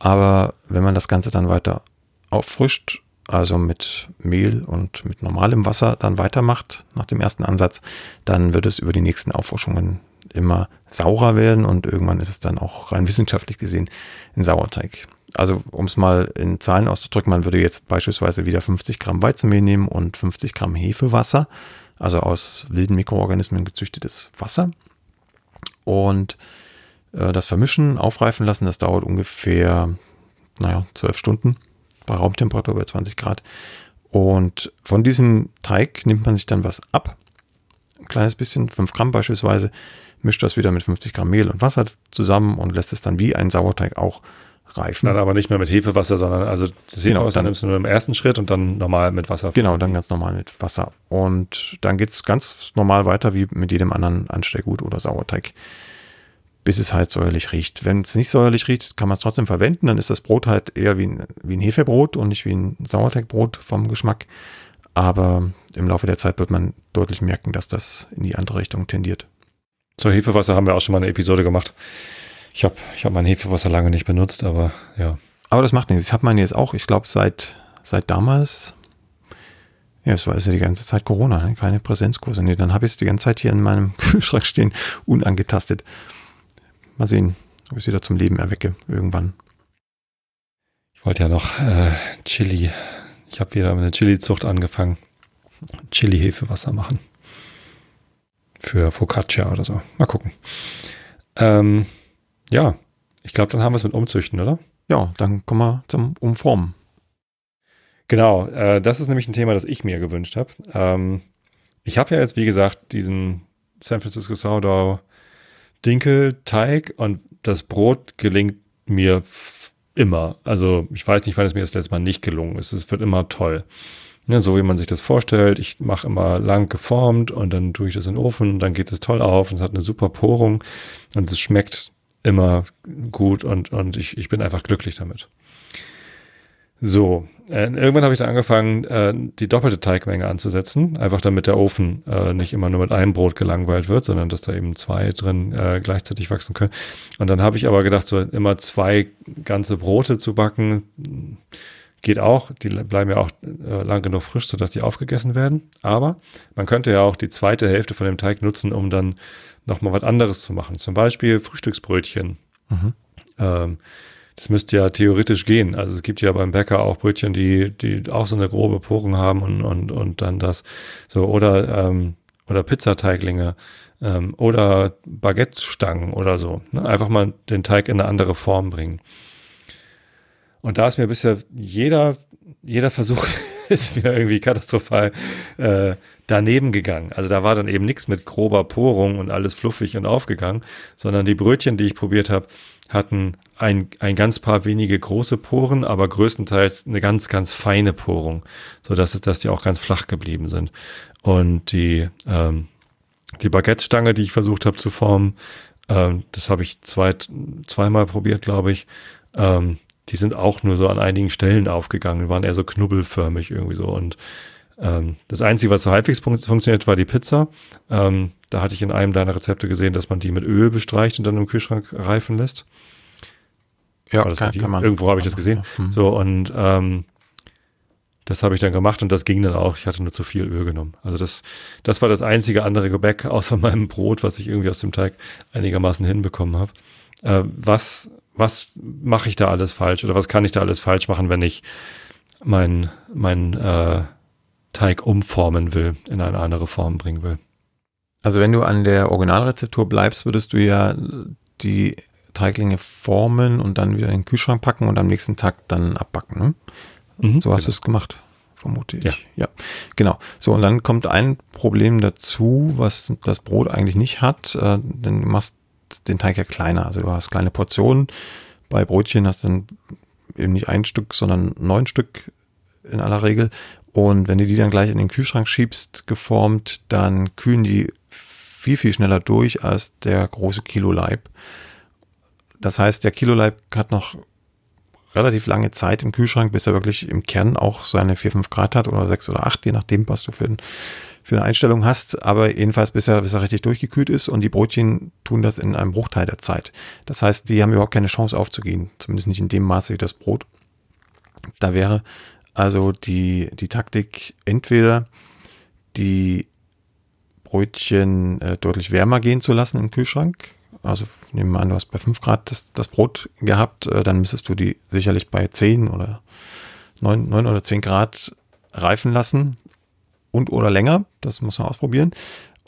Aber wenn man das Ganze dann weiter auffrischt, also mit Mehl und mit normalem Wasser dann weitermacht nach dem ersten Ansatz, dann wird es über die nächsten Auffrischungen immer saurer werden und irgendwann ist es dann auch rein wissenschaftlich gesehen ein Sauerteig. Also um es mal in Zahlen auszudrücken, man würde jetzt beispielsweise wieder 50 Gramm Weizenmehl nehmen und 50 Gramm Hefewasser, also aus wilden Mikroorganismen gezüchtetes Wasser und äh, das vermischen, aufreifen lassen. Das dauert ungefähr, naja, 12 Stunden bei Raumtemperatur bei 20 Grad. Und von diesem Teig nimmt man sich dann was ab, ein kleines bisschen, 5 Gramm beispielsweise, mischt das wieder mit 50 Gramm Mehl und Wasser zusammen und lässt es dann wie ein Sauerteig auch reifen. Dann aber nicht mehr mit Hefewasser, sondern also das Genau, Hefewasser dann- nimmst du nur im ersten Schritt und dann normal mit Wasser. Genau, dann ganz normal mit Wasser. Und dann geht es ganz normal weiter wie mit jedem anderen Anstellgut oder Sauerteig, bis es halt säuerlich riecht. Wenn es nicht säuerlich riecht, kann man es trotzdem verwenden. Dann ist das Brot halt eher wie ein, wie ein Hefebrot und nicht wie ein Sauerteigbrot vom Geschmack. Aber im Laufe der Zeit wird man deutlich merken, dass das in die andere Richtung tendiert. Zur Hefewasser haben wir auch schon mal eine Episode gemacht. Ich habe ich hab mein Hefewasser lange nicht benutzt, aber ja. Aber das macht nichts. Ich habe meine jetzt auch, ich glaube, seit, seit damals, ja, es war also die ganze Zeit Corona, ne? keine Präsenzkurse. Nee, dann habe ich es die ganze Zeit hier in meinem <laughs> Kühlschrank stehen, unangetastet. Mal sehen, ob ich es wieder zum Leben erwecke, irgendwann. Ich wollte ja noch äh, Chili. Ich habe wieder eine Chili-Zucht angefangen. Chili-Hefewasser machen. Für Focaccia oder so. Mal gucken. Ähm, ja, ich glaube, dann haben wir es mit Umzüchten, oder? Ja, dann kommen wir zum Umformen. Genau, äh, das ist nämlich ein Thema, das ich mir gewünscht habe. Ähm, ich habe ja jetzt, wie gesagt, diesen San Francisco Sourdough Dinkelteig und das Brot gelingt mir immer. Also ich weiß nicht, wann es mir das letzte Mal nicht gelungen ist. Es wird immer toll. Ne, so wie man sich das vorstellt. Ich mache immer lang geformt und dann tue ich das in den Ofen, dann geht es toll auf und es hat eine super Porung und es schmeckt immer gut und, und ich, ich bin einfach glücklich damit. So, äh, irgendwann habe ich dann angefangen, äh, die doppelte Teigmenge anzusetzen, einfach damit der Ofen äh, nicht immer nur mit einem Brot gelangweilt wird, sondern dass da eben zwei drin äh, gleichzeitig wachsen können. Und dann habe ich aber gedacht, so immer zwei ganze Brote zu backen, mh, geht auch. Die bleiben ja auch äh, lang genug frisch, sodass die aufgegessen werden. Aber man könnte ja auch die zweite Hälfte von dem Teig nutzen, um dann nochmal was anderes zu machen. Zum Beispiel Frühstücksbrötchen. Mhm. Ähm, das müsste ja theoretisch gehen. Also es gibt ja beim Bäcker auch Brötchen, die, die auch so eine grobe Porung haben und, und, und dann das so oder, ähm, oder Pizzateiglinge ähm, oder Baguette-Stangen oder so. Ne? Einfach mal den Teig in eine andere Form bringen. Und da ist mir bisher jeder, jeder Versuch <laughs> ist mir irgendwie katastrophal äh, daneben gegangen. Also da war dann eben nichts mit grober Porung und alles fluffig und aufgegangen, sondern die Brötchen, die ich probiert habe, hatten ein, ein ganz paar wenige große Poren, aber größtenteils eine ganz, ganz feine Porung, so dass, die auch ganz flach geblieben sind. Und die, ähm, die Baguette-Stange, die ich versucht habe zu formen, ähm, das habe ich zwei, zweimal probiert, glaube ich. Ähm, die sind auch nur so an einigen Stellen aufgegangen, waren eher so knubbelförmig irgendwie so. Und ähm, das Einzige, was so halbwegs fun funktioniert, war die Pizza. Ähm, da hatte ich in einem deiner Rezepte gesehen, dass man die mit Öl bestreicht und dann im Kühlschrank reifen lässt. Ja, das bei dir? Irgendwo habe ich das gesehen. Mhm. So, und ähm, das habe ich dann gemacht und das ging dann auch. Ich hatte nur zu viel Öl genommen. Also das, das war das einzige andere Gebäck <laughs> außer meinem Brot, was ich irgendwie aus dem Teig einigermaßen hinbekommen habe. Äh, was was mache ich da alles falsch oder was kann ich da alles falsch machen, wenn ich mein, mein äh, Teig umformen will, in eine andere Form bringen will. Also wenn du an der Originalrezeptur bleibst, würdest du ja die Teiglinge formen und dann wieder in den Kühlschrank packen und am nächsten Tag dann abbacken. Ne? Mhm, so hast genau. du es gemacht, vermute ich. Ja. ja, genau. So, und dann kommt ein Problem dazu, was das Brot eigentlich nicht hat. Äh, denn du machst den Teig ja kleiner. Also du hast kleine Portionen. Bei Brötchen hast du dann eben nicht ein Stück, sondern neun Stück in aller Regel. Und wenn du die dann gleich in den Kühlschrank schiebst, geformt, dann kühlen die viel, viel schneller durch als der große Kiloleib. Das heißt, der Kiloleib hat noch relativ lange Zeit im Kühlschrank, bis er wirklich im Kern auch seine 4, 5 Grad hat oder 6 oder 8, je nachdem, was du für, ein, für eine Einstellung hast. Aber jedenfalls, bis er, bis er richtig durchgekühlt ist und die Brötchen tun das in einem Bruchteil der Zeit. Das heißt, die haben überhaupt keine Chance aufzugehen, zumindest nicht in dem Maße wie das Brot. Da wäre also die, die Taktik entweder die Brötchen äh, deutlich wärmer gehen zu lassen im Kühlschrank. Also nehmen wir an, du hast bei 5 Grad das, das Brot gehabt, äh, dann müsstest du die sicherlich bei 10 oder 9, 9 oder 10 Grad reifen lassen und oder länger. Das muss man ausprobieren.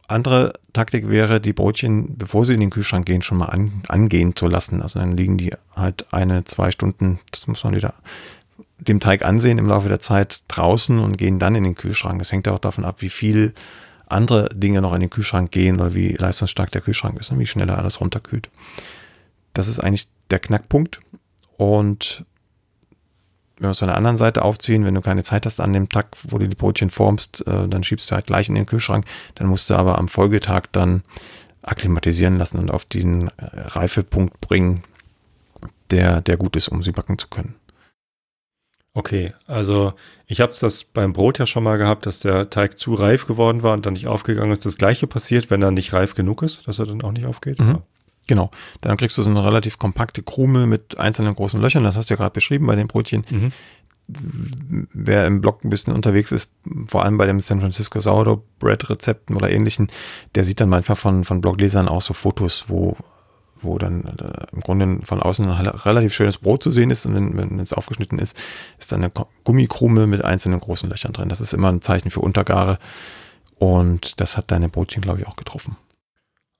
Andere Taktik wäre, die Brötchen, bevor sie in den Kühlschrank gehen, schon mal an, angehen zu lassen. Also dann liegen die halt eine, zwei Stunden, das muss man wieder dem Teig ansehen im Laufe der Zeit draußen und gehen dann in den Kühlschrank. Das hängt auch davon ab, wie viel andere Dinge noch in den Kühlschrank gehen oder wie leistungsstark der Kühlschrank ist und wie schnell er alles runterkühlt. Das ist eigentlich der Knackpunkt. Und wenn wir es von der anderen Seite aufziehen, wenn du keine Zeit hast an dem Tag, wo du die Brötchen formst, äh, dann schiebst du halt gleich in den Kühlschrank. Dann musst du aber am Folgetag dann akklimatisieren lassen und auf den äh, Reifepunkt bringen, der, der gut ist, um sie backen zu können. Okay, also ich habe es das beim Brot ja schon mal gehabt, dass der Teig zu reif geworden war und dann nicht aufgegangen ist. Das gleiche passiert, wenn er nicht reif genug ist, dass er dann auch nicht aufgeht. Mhm. Genau, dann kriegst du so eine relativ kompakte Krume mit einzelnen großen Löchern. Das hast du ja gerade beschrieben bei den Brötchen. Mhm. Wer im Blog ein bisschen unterwegs ist, vor allem bei dem San Francisco Sourdough Bread Rezepten oder ähnlichen, der sieht dann manchmal von, von Bloglesern auch so Fotos, wo wo dann äh, im Grunde von außen ein relativ schönes Brot zu sehen ist und wenn, wenn es aufgeschnitten ist, ist dann eine Gummikrume mit einzelnen großen Löchern drin. Das ist immer ein Zeichen für Untergare und das hat deine Brotchen, glaube ich, auch getroffen.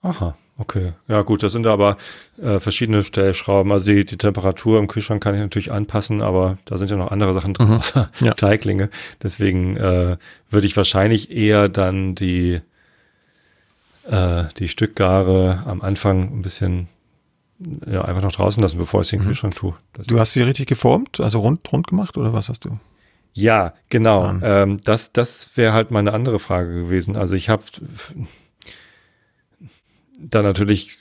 Aha, okay. Ja gut, das sind aber äh, verschiedene Stellschrauben. Also die, die Temperatur im Kühlschrank kann ich natürlich anpassen, aber da sind ja noch andere Sachen drin, mhm. außer ja. Teiglinge. Deswegen äh, würde ich wahrscheinlich eher dann die äh, die Stückgare am Anfang ein bisschen ja, einfach noch draußen lassen, bevor ich sie in den mhm. Kühlschrank tue. Das du hast sie richtig geformt, also rund, rund gemacht oder was hast du? Ja, genau. Ähm, das das wäre halt meine andere Frage gewesen. Also ich habe da natürlich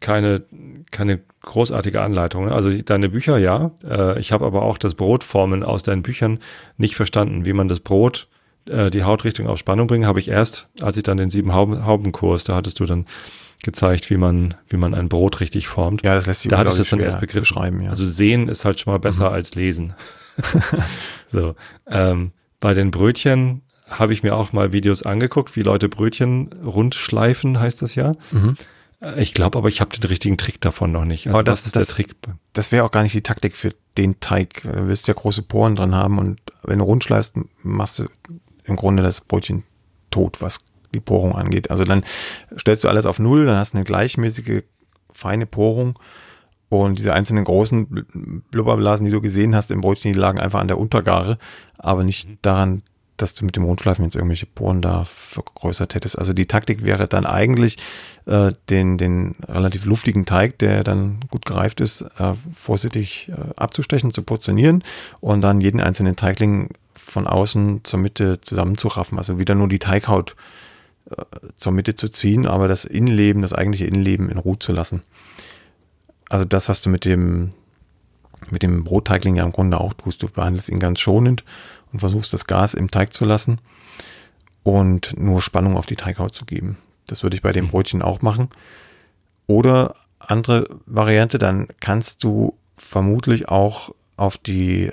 keine, keine großartige Anleitung. Ne? Also deine Bücher, ja. Äh, ich habe aber auch das Brotformen aus deinen Büchern nicht verstanden, wie man das Brot äh, die Hautrichtung auf Spannung bringen, habe ich erst, als ich dann den sieben Hauben, Haubenkurs, da hattest du dann gezeigt, wie man, wie man ein Brot richtig formt. Ja, das lässt sich Da hatte ich jetzt dann erst Begriff schreiben. Ja. Also sehen ist halt schon mal besser mhm. als lesen. <laughs> <laughs> so, ähm, bei den Brötchen habe ich mir auch mal Videos angeguckt, wie Leute Brötchen rund schleifen, heißt das ja. Mhm. Äh, ich glaube aber, ich habe den richtigen Trick davon noch nicht. Also aber das ist das, der Trick. Das wäre auch gar nicht die Taktik für den Teig. Du wirst ja große Poren dran haben und wenn du rund schleifst, machst du im Grunde das Brötchen tot, was die Porung angeht. Also dann stellst du alles auf Null, dann hast du eine gleichmäßige, feine Porung. Und diese einzelnen großen Blubberblasen, die du gesehen hast im Brötchen, die lagen einfach an der Untergare, aber nicht mhm. daran, dass du mit dem Rundschleifen jetzt irgendwelche Poren da vergrößert hättest. Also die Taktik wäre dann eigentlich, äh, den, den relativ luftigen Teig, der dann gut gereift ist, äh, vorsichtig äh, abzustechen, zu portionieren und dann jeden einzelnen Teigling von außen zur Mitte zusammenzuraffen. Also wieder nur die Teighaut äh, zur Mitte zu ziehen, aber das Innenleben, das eigentliche Innenleben in Ruhe zu lassen. Also das, was du mit dem, mit dem Brotteigling ja im Grunde auch tust. Du behandelst ihn ganz schonend und versuchst das Gas im Teig zu lassen und nur Spannung auf die Teighaut zu geben. Das würde ich bei dem mhm. Brötchen auch machen. Oder andere Variante, dann kannst du vermutlich auch auf die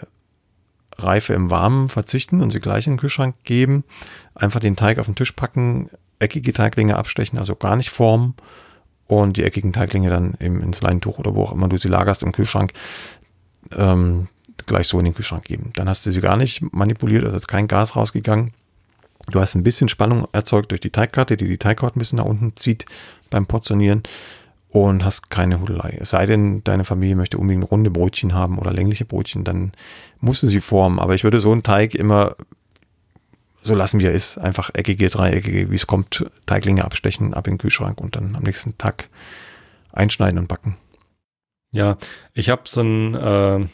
Reife im Warmen verzichten und sie gleich in den Kühlschrank geben. Einfach den Teig auf den Tisch packen, eckige Teiglinge abstechen, also gar nicht formen und die eckigen Teiglinge dann eben ins Leintuch oder wo auch immer du sie lagerst im Kühlschrank ähm, gleich so in den Kühlschrank geben. Dann hast du sie gar nicht manipuliert, also ist kein Gas rausgegangen. Du hast ein bisschen Spannung erzeugt durch die Teigkarte, die die Teighaut ein bisschen nach unten zieht beim Portionieren und hast keine Hudelei. Es sei denn, deine Familie möchte unbedingt runde Brötchen haben oder längliche Brötchen, dann musst du sie formen. Aber ich würde so einen Teig immer so lassen, wie er ist. Einfach eckige, dreieckige, wie es kommt, Teiglinge abstechen, ab in den Kühlschrank und dann am nächsten Tag einschneiden und backen. Ja, ich habe so ein äh,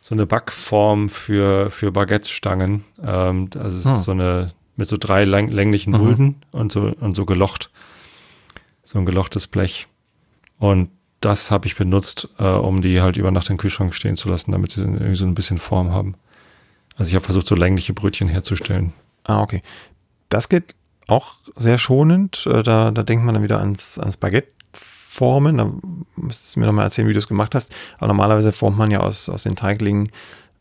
so eine Backform für, für Baguette-Stangen. Ähm, also es hm. ist so eine mit so drei lang, länglichen mhm. Mulden und so und so gelocht. So ein gelochtes Blech. Und das habe ich benutzt, äh, um die halt über Nacht im Kühlschrank stehen zu lassen, damit sie irgendwie so ein bisschen Form haben. Also ich habe versucht, so längliche Brötchen herzustellen. Ah, okay. Das geht auch sehr schonend. Äh, da, da denkt man dann wieder ans, ans Baguette formen. Da müsstest du mir nochmal erzählen, wie du es gemacht hast. Aber normalerweise formt man ja aus, aus den Teiglingen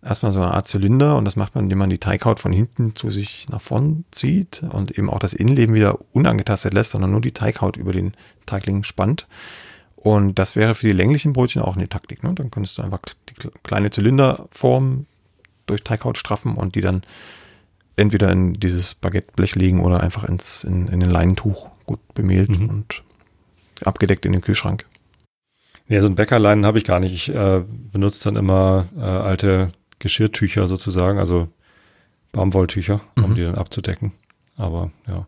erstmal so eine Art Zylinder und das macht man, indem man die Teighaut von hinten zu sich nach vorn zieht und eben auch das Innenleben wieder unangetastet lässt, sondern nur die Teighaut über den Teigling spannt. Und das wäre für die länglichen Brötchen auch eine Taktik. Ne? Dann könntest du einfach die kleine Zylinderform durch Teighaut straffen und die dann entweder in dieses Baguetteblech legen oder einfach ins, in, in ein Leinentuch gut bemehlt mhm. und abgedeckt in den Kühlschrank. Ja, so ein Bäckerleinen habe ich gar nicht. Ich äh, benutze dann immer äh, alte Geschirrtücher sozusagen, also Baumwolltücher, um mhm. die dann abzudecken. Aber ja.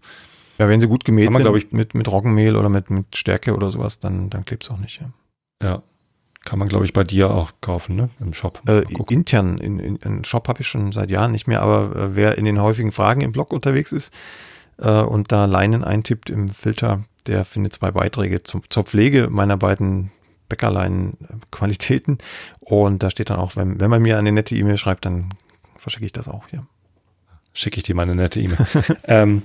Ja, wenn sie gut gemäht man, sind, ich, mit, mit Roggenmehl oder mit, mit Stärke oder sowas, dann, dann klebt es auch nicht. Ja. ja. Kann man, glaube ich, bei dir auch kaufen, ne? Im Shop. Äh, intern, in, in, in Shop habe ich schon seit Jahren nicht mehr, aber äh, wer in den häufigen Fragen im Blog unterwegs ist äh, und da Leinen eintippt im Filter, der findet zwei Beiträge zum, zur Pflege meiner beiden Bäckerlein-Qualitäten. Und da steht dann auch, wenn, wenn man mir eine nette E-Mail schreibt, dann verschicke ich das auch hier. Schicke ich dir mal eine nette E-Mail. <laughs> ähm,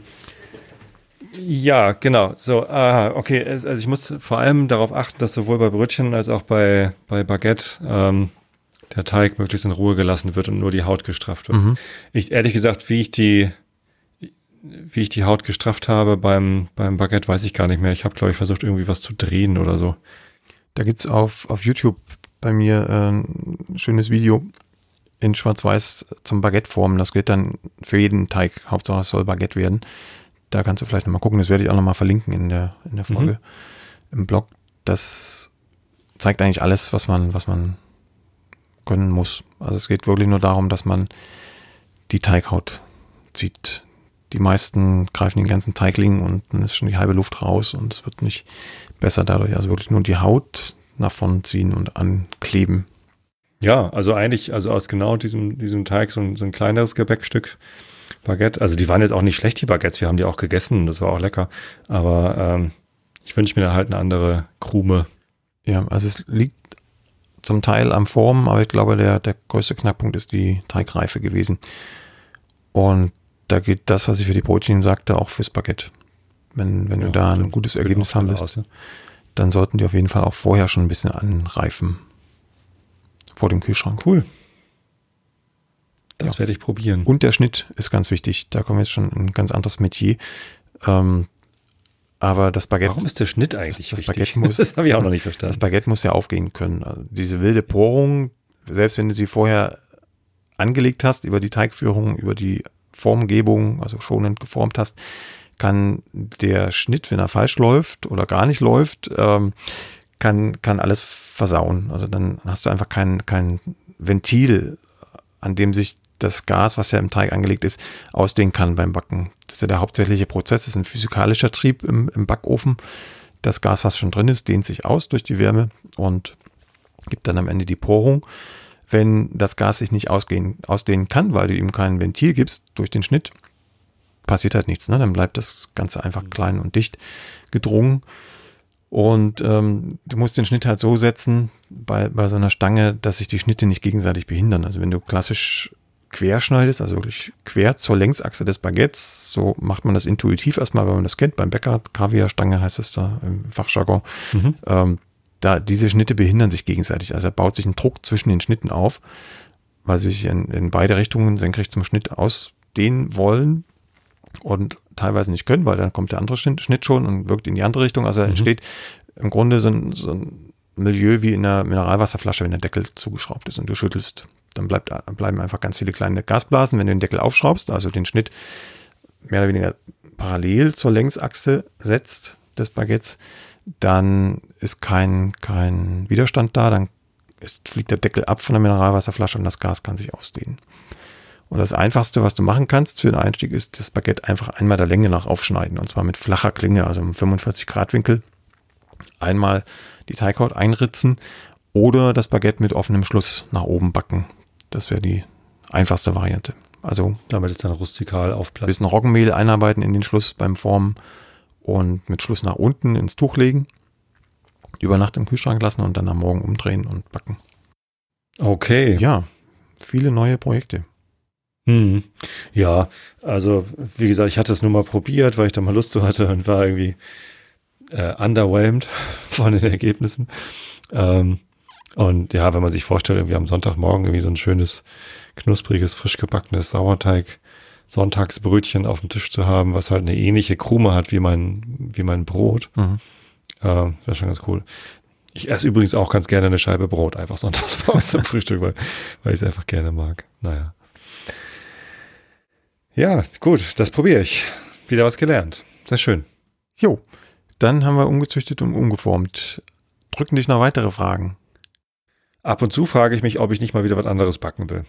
ja, genau. So, aha, okay. Also ich muss vor allem darauf achten, dass sowohl bei Brötchen als auch bei, bei Baguette ähm, der Teig möglichst in Ruhe gelassen wird und nur die Haut gestrafft wird. Mhm. Ich, ehrlich gesagt, wie ich die, wie ich die Haut gestrafft habe beim, beim Baguette, weiß ich gar nicht mehr. Ich habe, glaube ich, versucht, irgendwie was zu drehen oder so. Da gibt's auf, auf YouTube bei mir äh, ein schönes Video in Schwarz-Weiß zum Baguette formen. Das geht dann für jeden Teig. Hauptsache es soll Baguette werden. Da kannst du vielleicht nochmal gucken. Das werde ich auch nochmal verlinken in der, in der Folge mhm. im Blog. Das zeigt eigentlich alles, was man, was man können muss. Also es geht wirklich nur darum, dass man die Teighaut zieht. Die meisten greifen den ganzen Teigling und dann ist schon die halbe Luft raus und es wird nicht besser dadurch. Also wirklich nur die Haut nach vorne ziehen und ankleben. Ja, also eigentlich, also aus genau diesem, diesem Teig so ein, so ein kleineres Gebäckstück Baguette. Also die waren jetzt auch nicht schlecht, die Baguettes. Wir haben die auch gegessen, das war auch lecker. Aber ähm, ich wünsche mir da halt eine andere Krume. Ja, also es liegt zum Teil am Formen, aber ich glaube, der, der größte Knackpunkt ist die Teigreife gewesen. Und da geht das, was ich für die Brötchen sagte, auch fürs Baguette. Wenn, wenn ja, du da ein gutes Ergebnis haben willst, dann sollten die auf jeden Fall auch vorher schon ein bisschen anreifen. Vor dem Kühlschrank. Cool. Das ja. werde ich probieren. Und der Schnitt ist ganz wichtig. Da kommen wir jetzt schon in ein ganz anderes Metier. Ähm, aber das Baguette. Warum ist der Schnitt eigentlich das, das Baguette muss, <laughs> Das habe ich auch noch nicht verstanden. Das Baguette muss ja aufgehen können. Also diese wilde Porung, selbst wenn du sie vorher angelegt hast, über die Teigführung, über die Formgebung, also schonend geformt hast, kann der Schnitt, wenn er falsch läuft oder gar nicht läuft, ähm, kann, kann alles versauen. Also dann hast du einfach kein, kein Ventil, an dem sich das Gas, was ja im Teig angelegt ist, ausdehnen kann beim Backen. Das ist ja der hauptsächliche Prozess, das ist ein physikalischer Trieb im, im Backofen. Das Gas, was schon drin ist, dehnt sich aus durch die Wärme und gibt dann am Ende die Porung. Wenn das Gas sich nicht ausgehen, ausdehnen kann, weil du ihm kein Ventil gibst durch den Schnitt, passiert halt nichts. Ne? Dann bleibt das Ganze einfach mhm. klein und dicht gedrungen. Und ähm, du musst den Schnitt halt so setzen bei, bei so einer Stange, dass sich die Schnitte nicht gegenseitig behindern. Also wenn du klassisch quer schneidest, also wirklich quer zur Längsachse des Baguettes, so macht man das intuitiv erstmal, wenn man das kennt. Beim Bäcker, Kaviarstange heißt es da im Fachjargon. Mhm. Ähm, da diese Schnitte behindern sich gegenseitig. Also da baut sich ein Druck zwischen den Schnitten auf, weil sie sich in, in beide Richtungen senkrecht zum Schnitt ausdehnen wollen. Und teilweise nicht können, weil dann kommt der andere Schnitt schon und wirkt in die andere Richtung. Also mhm. entsteht im Grunde so ein, so ein Milieu wie in einer Mineralwasserflasche, wenn der Deckel zugeschraubt ist und du schüttelst. Dann bleibt, bleiben einfach ganz viele kleine Gasblasen. Wenn du den Deckel aufschraubst, also den Schnitt mehr oder weniger parallel zur Längsachse setzt des Baguettes, dann ist kein, kein Widerstand da, dann ist, fliegt der Deckel ab von der Mineralwasserflasche und das Gas kann sich ausdehnen. Und das Einfachste, was du machen kannst für den Einstieg, ist das Baguette einfach einmal der Länge nach aufschneiden. Und zwar mit flacher Klinge, also im 45 Grad Winkel. Einmal die Teighaut einritzen oder das Baguette mit offenem Schluss nach oben backen. Das wäre die einfachste Variante. Also damit es dann rustikal aufplatzt. Bisschen Roggenmehl einarbeiten in den Schluss beim Formen und mit Schluss nach unten ins Tuch legen, über Nacht im Kühlschrank lassen und dann am Morgen umdrehen und backen. Okay. Ja, viele neue Projekte. Hm. Ja, also wie gesagt, ich hatte es nur mal probiert, weil ich da mal Lust zu hatte und war irgendwie äh, underwhelmed <laughs> von den Ergebnissen. Ähm, und ja, wenn man sich vorstellt, irgendwie am Sonntagmorgen irgendwie so ein schönes, knuspriges, frisch gebackenes Sauerteig, Sonntagsbrötchen auf dem Tisch zu haben, was halt eine ähnliche Krume hat wie mein, wie mein Brot. Mhm. Äh, Wäre schon ganz cool. Ich esse übrigens auch ganz gerne eine Scheibe Brot, einfach sonntags <laughs> morgens zum Frühstück, weil, weil ich es einfach gerne mag. Naja. Ja, gut, das probiere ich. Wieder was gelernt. Sehr schön. Jo, dann haben wir umgezüchtet und umgeformt. Drücken dich noch weitere Fragen? Ab und zu frage ich mich, ob ich nicht mal wieder was anderes backen will.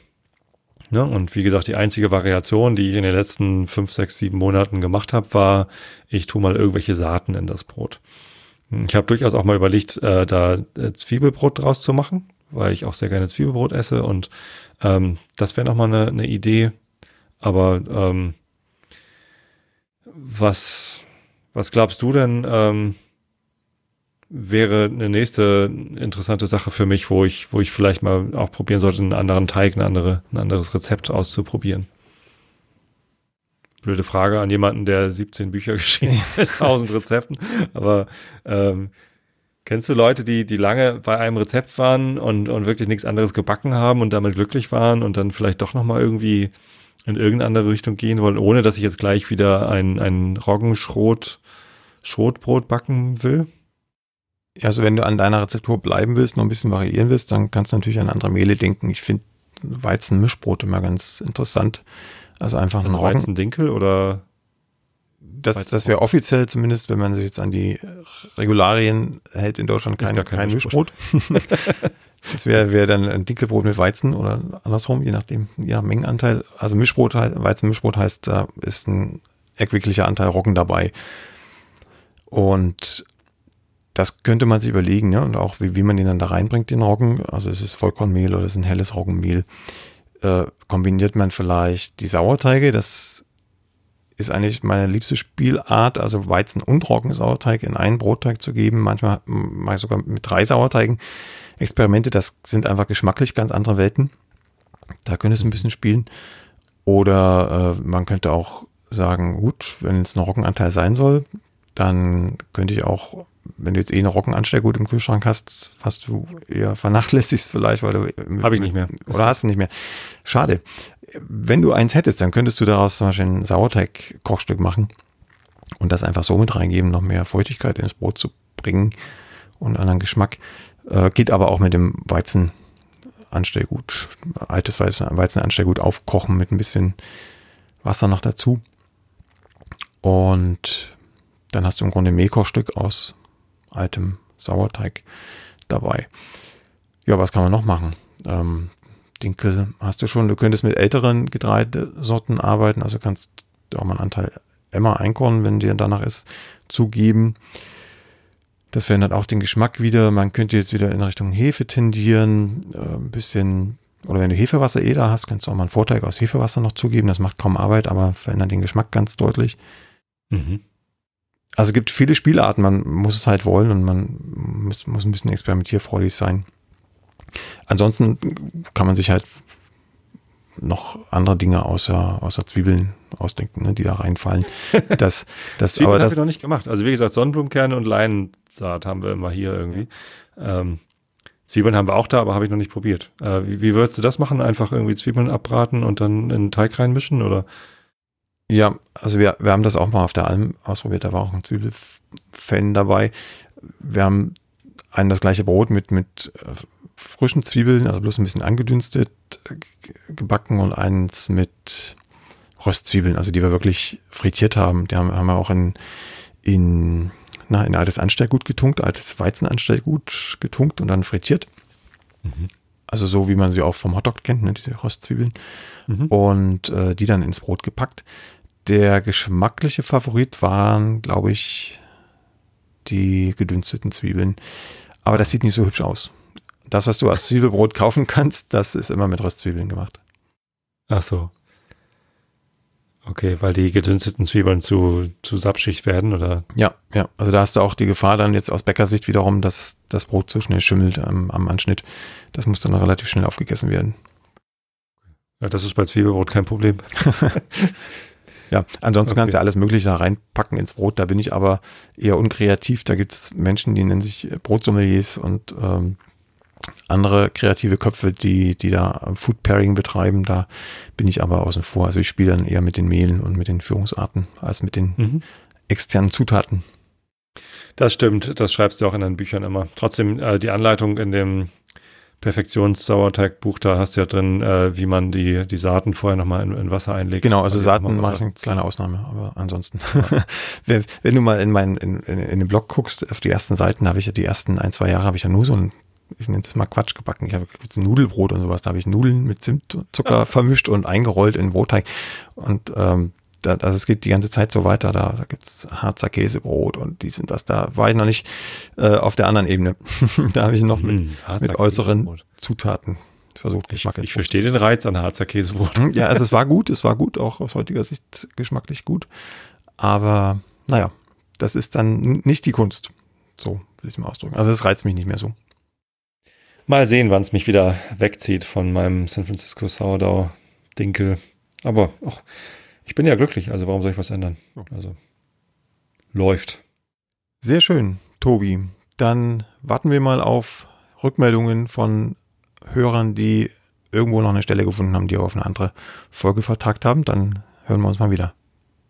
Ne? Und wie gesagt, die einzige Variation, die ich in den letzten fünf, sechs, sieben Monaten gemacht habe, war, ich tue mal irgendwelche Saaten in das Brot. Ich habe durchaus auch mal überlegt, äh, da äh, Zwiebelbrot draus zu machen, weil ich auch sehr gerne Zwiebelbrot esse und ähm, das wäre nochmal eine, eine Idee. Aber ähm, was, was glaubst du denn, ähm, wäre eine nächste interessante Sache für mich, wo ich, wo ich vielleicht mal auch probieren sollte, einen anderen Teig, eine andere, ein anderes Rezept auszuprobieren. Blöde Frage an jemanden, der 17 Bücher <laughs> geschrieben hat mit 1000 Rezepten. Aber ähm, kennst du Leute, die, die lange bei einem Rezept waren und, und wirklich nichts anderes gebacken haben und damit glücklich waren und dann vielleicht doch nochmal irgendwie in irgendeine andere Richtung gehen wollen, ohne dass ich jetzt gleich wieder ein, ein Roggenschrot, Schrotbrot backen will? also wenn du an deiner Rezeptur bleiben willst, noch ein bisschen variieren willst, dann kannst du natürlich an andere Mehle denken. Ich finde Weizenmischbrot immer ganz interessant. Also einfach also ein Roggen. Weizendinkel oder? Das, das wäre offiziell zumindest, wenn man sich jetzt an die Regularien hält in Deutschland, kein, kein, kein Mischbrot. <laughs> das wäre wär dann ein Dinkelbrot mit Weizen oder andersrum, je nachdem, je nach Mengenanteil. Also Mischbrot, Weizenmischbrot heißt, da ist ein erquicklicher Anteil Roggen dabei. Und das könnte man sich überlegen, ne? Und auch wie, wie man den dann da reinbringt, den Roggen. Also ist es Vollkornmehl oder ist es ein helles Roggenmehl. Äh, kombiniert man vielleicht die Sauerteige, das ist eigentlich meine liebste Spielart, also Weizen und Roggensauerteig in einen Brotteig zu geben. Manchmal mache ich sogar mit drei Sauerteigen Experimente, das sind einfach geschmacklich ganz andere Welten. Da könnte es ein bisschen spielen. Oder äh, man könnte auch sagen, gut, wenn es ein Roggenanteil sein soll, dann könnte ich auch wenn du jetzt eh eine Roggenanstellgut im Kühlschrank hast, hast du eher vernachlässigst vielleicht, weil du. Habe ich nicht mehr. Oder hast du nicht mehr. Schade. Wenn du eins hättest, dann könntest du daraus zum Beispiel ein Sauerteig-Kochstück machen und das einfach so mit reingeben, noch mehr Feuchtigkeit ins Brot zu bringen und anderen Geschmack. Äh, geht aber auch mit dem Weizenanstellgut, altes Weizenanstellgut aufkochen mit ein bisschen Wasser noch dazu. Und dann hast du im Grunde ein Mehlkochstück aus altem Sauerteig dabei. Ja, was kann man noch machen? Ähm, Dinkel hast du schon. Du könntest mit älteren Getreidesorten arbeiten. Also kannst du auch mal einen Anteil Emmer Einkorn, wenn dir danach ist, zugeben. Das verändert auch den Geschmack wieder. Man könnte jetzt wieder in Richtung Hefe tendieren. Äh, ein bisschen, oder wenn du Hefewasser eh da hast, kannst du auch mal einen Vorteig aus Hefewasser noch zugeben. Das macht kaum Arbeit, aber verändert den Geschmack ganz deutlich. Mhm also es gibt viele Spielarten, man muss es halt wollen und man muss, muss ein bisschen experimentierfreudig sein. Ansonsten kann man sich halt noch andere Dinge außer, außer Zwiebeln ausdenken, ne, die da reinfallen. <laughs> Das, das, Zwiebeln habe ich noch nicht gemacht. Also wie gesagt, Sonnenblumenkerne und Leinsaat haben wir immer hier irgendwie. Ähm, Zwiebeln haben wir auch da, aber habe ich noch nicht probiert. Äh, wie, wie würdest du das machen? Einfach irgendwie Zwiebeln abbraten und dann in den Teig reinmischen oder? Ja, also wir, wir haben das auch mal auf der Alm ausprobiert, da war auch ein Zwiebelfan dabei. Wir haben einen das gleiche Brot mit, mit äh, frischen Zwiebeln, also bloß ein bisschen angedünstet, gebacken und eins mit Röstzwiebeln, also die wir wirklich frittiert haben. Die haben, haben wir auch in, in, na, in altes Anstellgut getunkt, altes Weizenanstellgut getunkt und dann frittiert. Mhm. Also so, wie man sie auch vom Hotdog kennt, ne, diese Röstzwiebeln. Mhm. Und äh, die dann ins Brot gepackt. Der geschmackliche Favorit waren, glaube ich, die gedünsteten Zwiebeln. Aber das sieht nicht so hübsch aus. Das, was du als Zwiebelbrot kaufen kannst, das ist immer mit Röstzwiebeln gemacht. Ach so. Okay, weil die gedünsteten Zwiebeln zu, zu sapschig werden, oder? Ja, ja. Also da hast du auch die Gefahr dann jetzt aus Bäckersicht wiederum, dass das Brot zu schnell schimmelt am, am Anschnitt. Das muss dann relativ schnell aufgegessen werden. Ja, das ist bei Zwiebelbrot kein Problem. <laughs> ja, ansonsten okay. kannst du alles Mögliche da reinpacken ins Brot. Da bin ich aber eher unkreativ. Da gibt es Menschen, die nennen sich Brotsommeliers und ähm, andere kreative Köpfe, die, die da Food Pairing betreiben, da bin ich aber außen vor. Also ich spiele dann eher mit den Mehlen und mit den Führungsarten als mit den mhm. externen Zutaten. Das stimmt, das schreibst du auch in deinen Büchern immer. Trotzdem, äh, die Anleitung in dem Perfektions-Sauerteig-Buch, da hast du ja drin, äh, wie man die, die Saaten vorher nochmal in, in Wasser einlegt. Genau, also Saaten mache ich eine kleine Ausnahme, aber ansonsten. <laughs> wenn, wenn, du mal in meinen in, in, in den Blog guckst, auf die ersten Seiten habe ich ja die ersten ein, zwei Jahre habe ich ja nur so ein ich nenne es mal Quatsch gebacken. Ich habe Nudelbrot und sowas. Da habe ich Nudeln mit Zimtzucker ja. vermischt und eingerollt in Brotteig. Und ähm, da, also es geht die ganze Zeit so weiter. Da, da gibt es Harzer Käsebrot und die sind das. Da war ich noch nicht äh, auf der anderen Ebene. <laughs> da habe ich noch mit, mmh, mit äußeren Zutaten versucht, Geschmack Ich, ich verstehe den Reiz an Harzer Käsebrot. <laughs> Ja, also es war gut. Es war gut, auch aus heutiger Sicht geschmacklich gut. Aber naja, das ist dann nicht die Kunst. So will ich es mal ausdrücken. Also es reizt mich nicht mehr so. Mal sehen, wann es mich wieder wegzieht von meinem San Francisco Sourdough Dinkel. Aber ach, ich bin ja glücklich, also warum soll ich was ändern? Also läuft. Sehr schön, Tobi. Dann warten wir mal auf Rückmeldungen von Hörern, die irgendwo noch eine Stelle gefunden haben, die auf eine andere Folge vertagt haben. Dann hören wir uns mal wieder.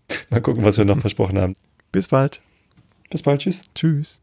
<laughs> Mal gucken, was wir noch versprochen haben. Bis bald. Bis bald. Tschüss. Tschüss.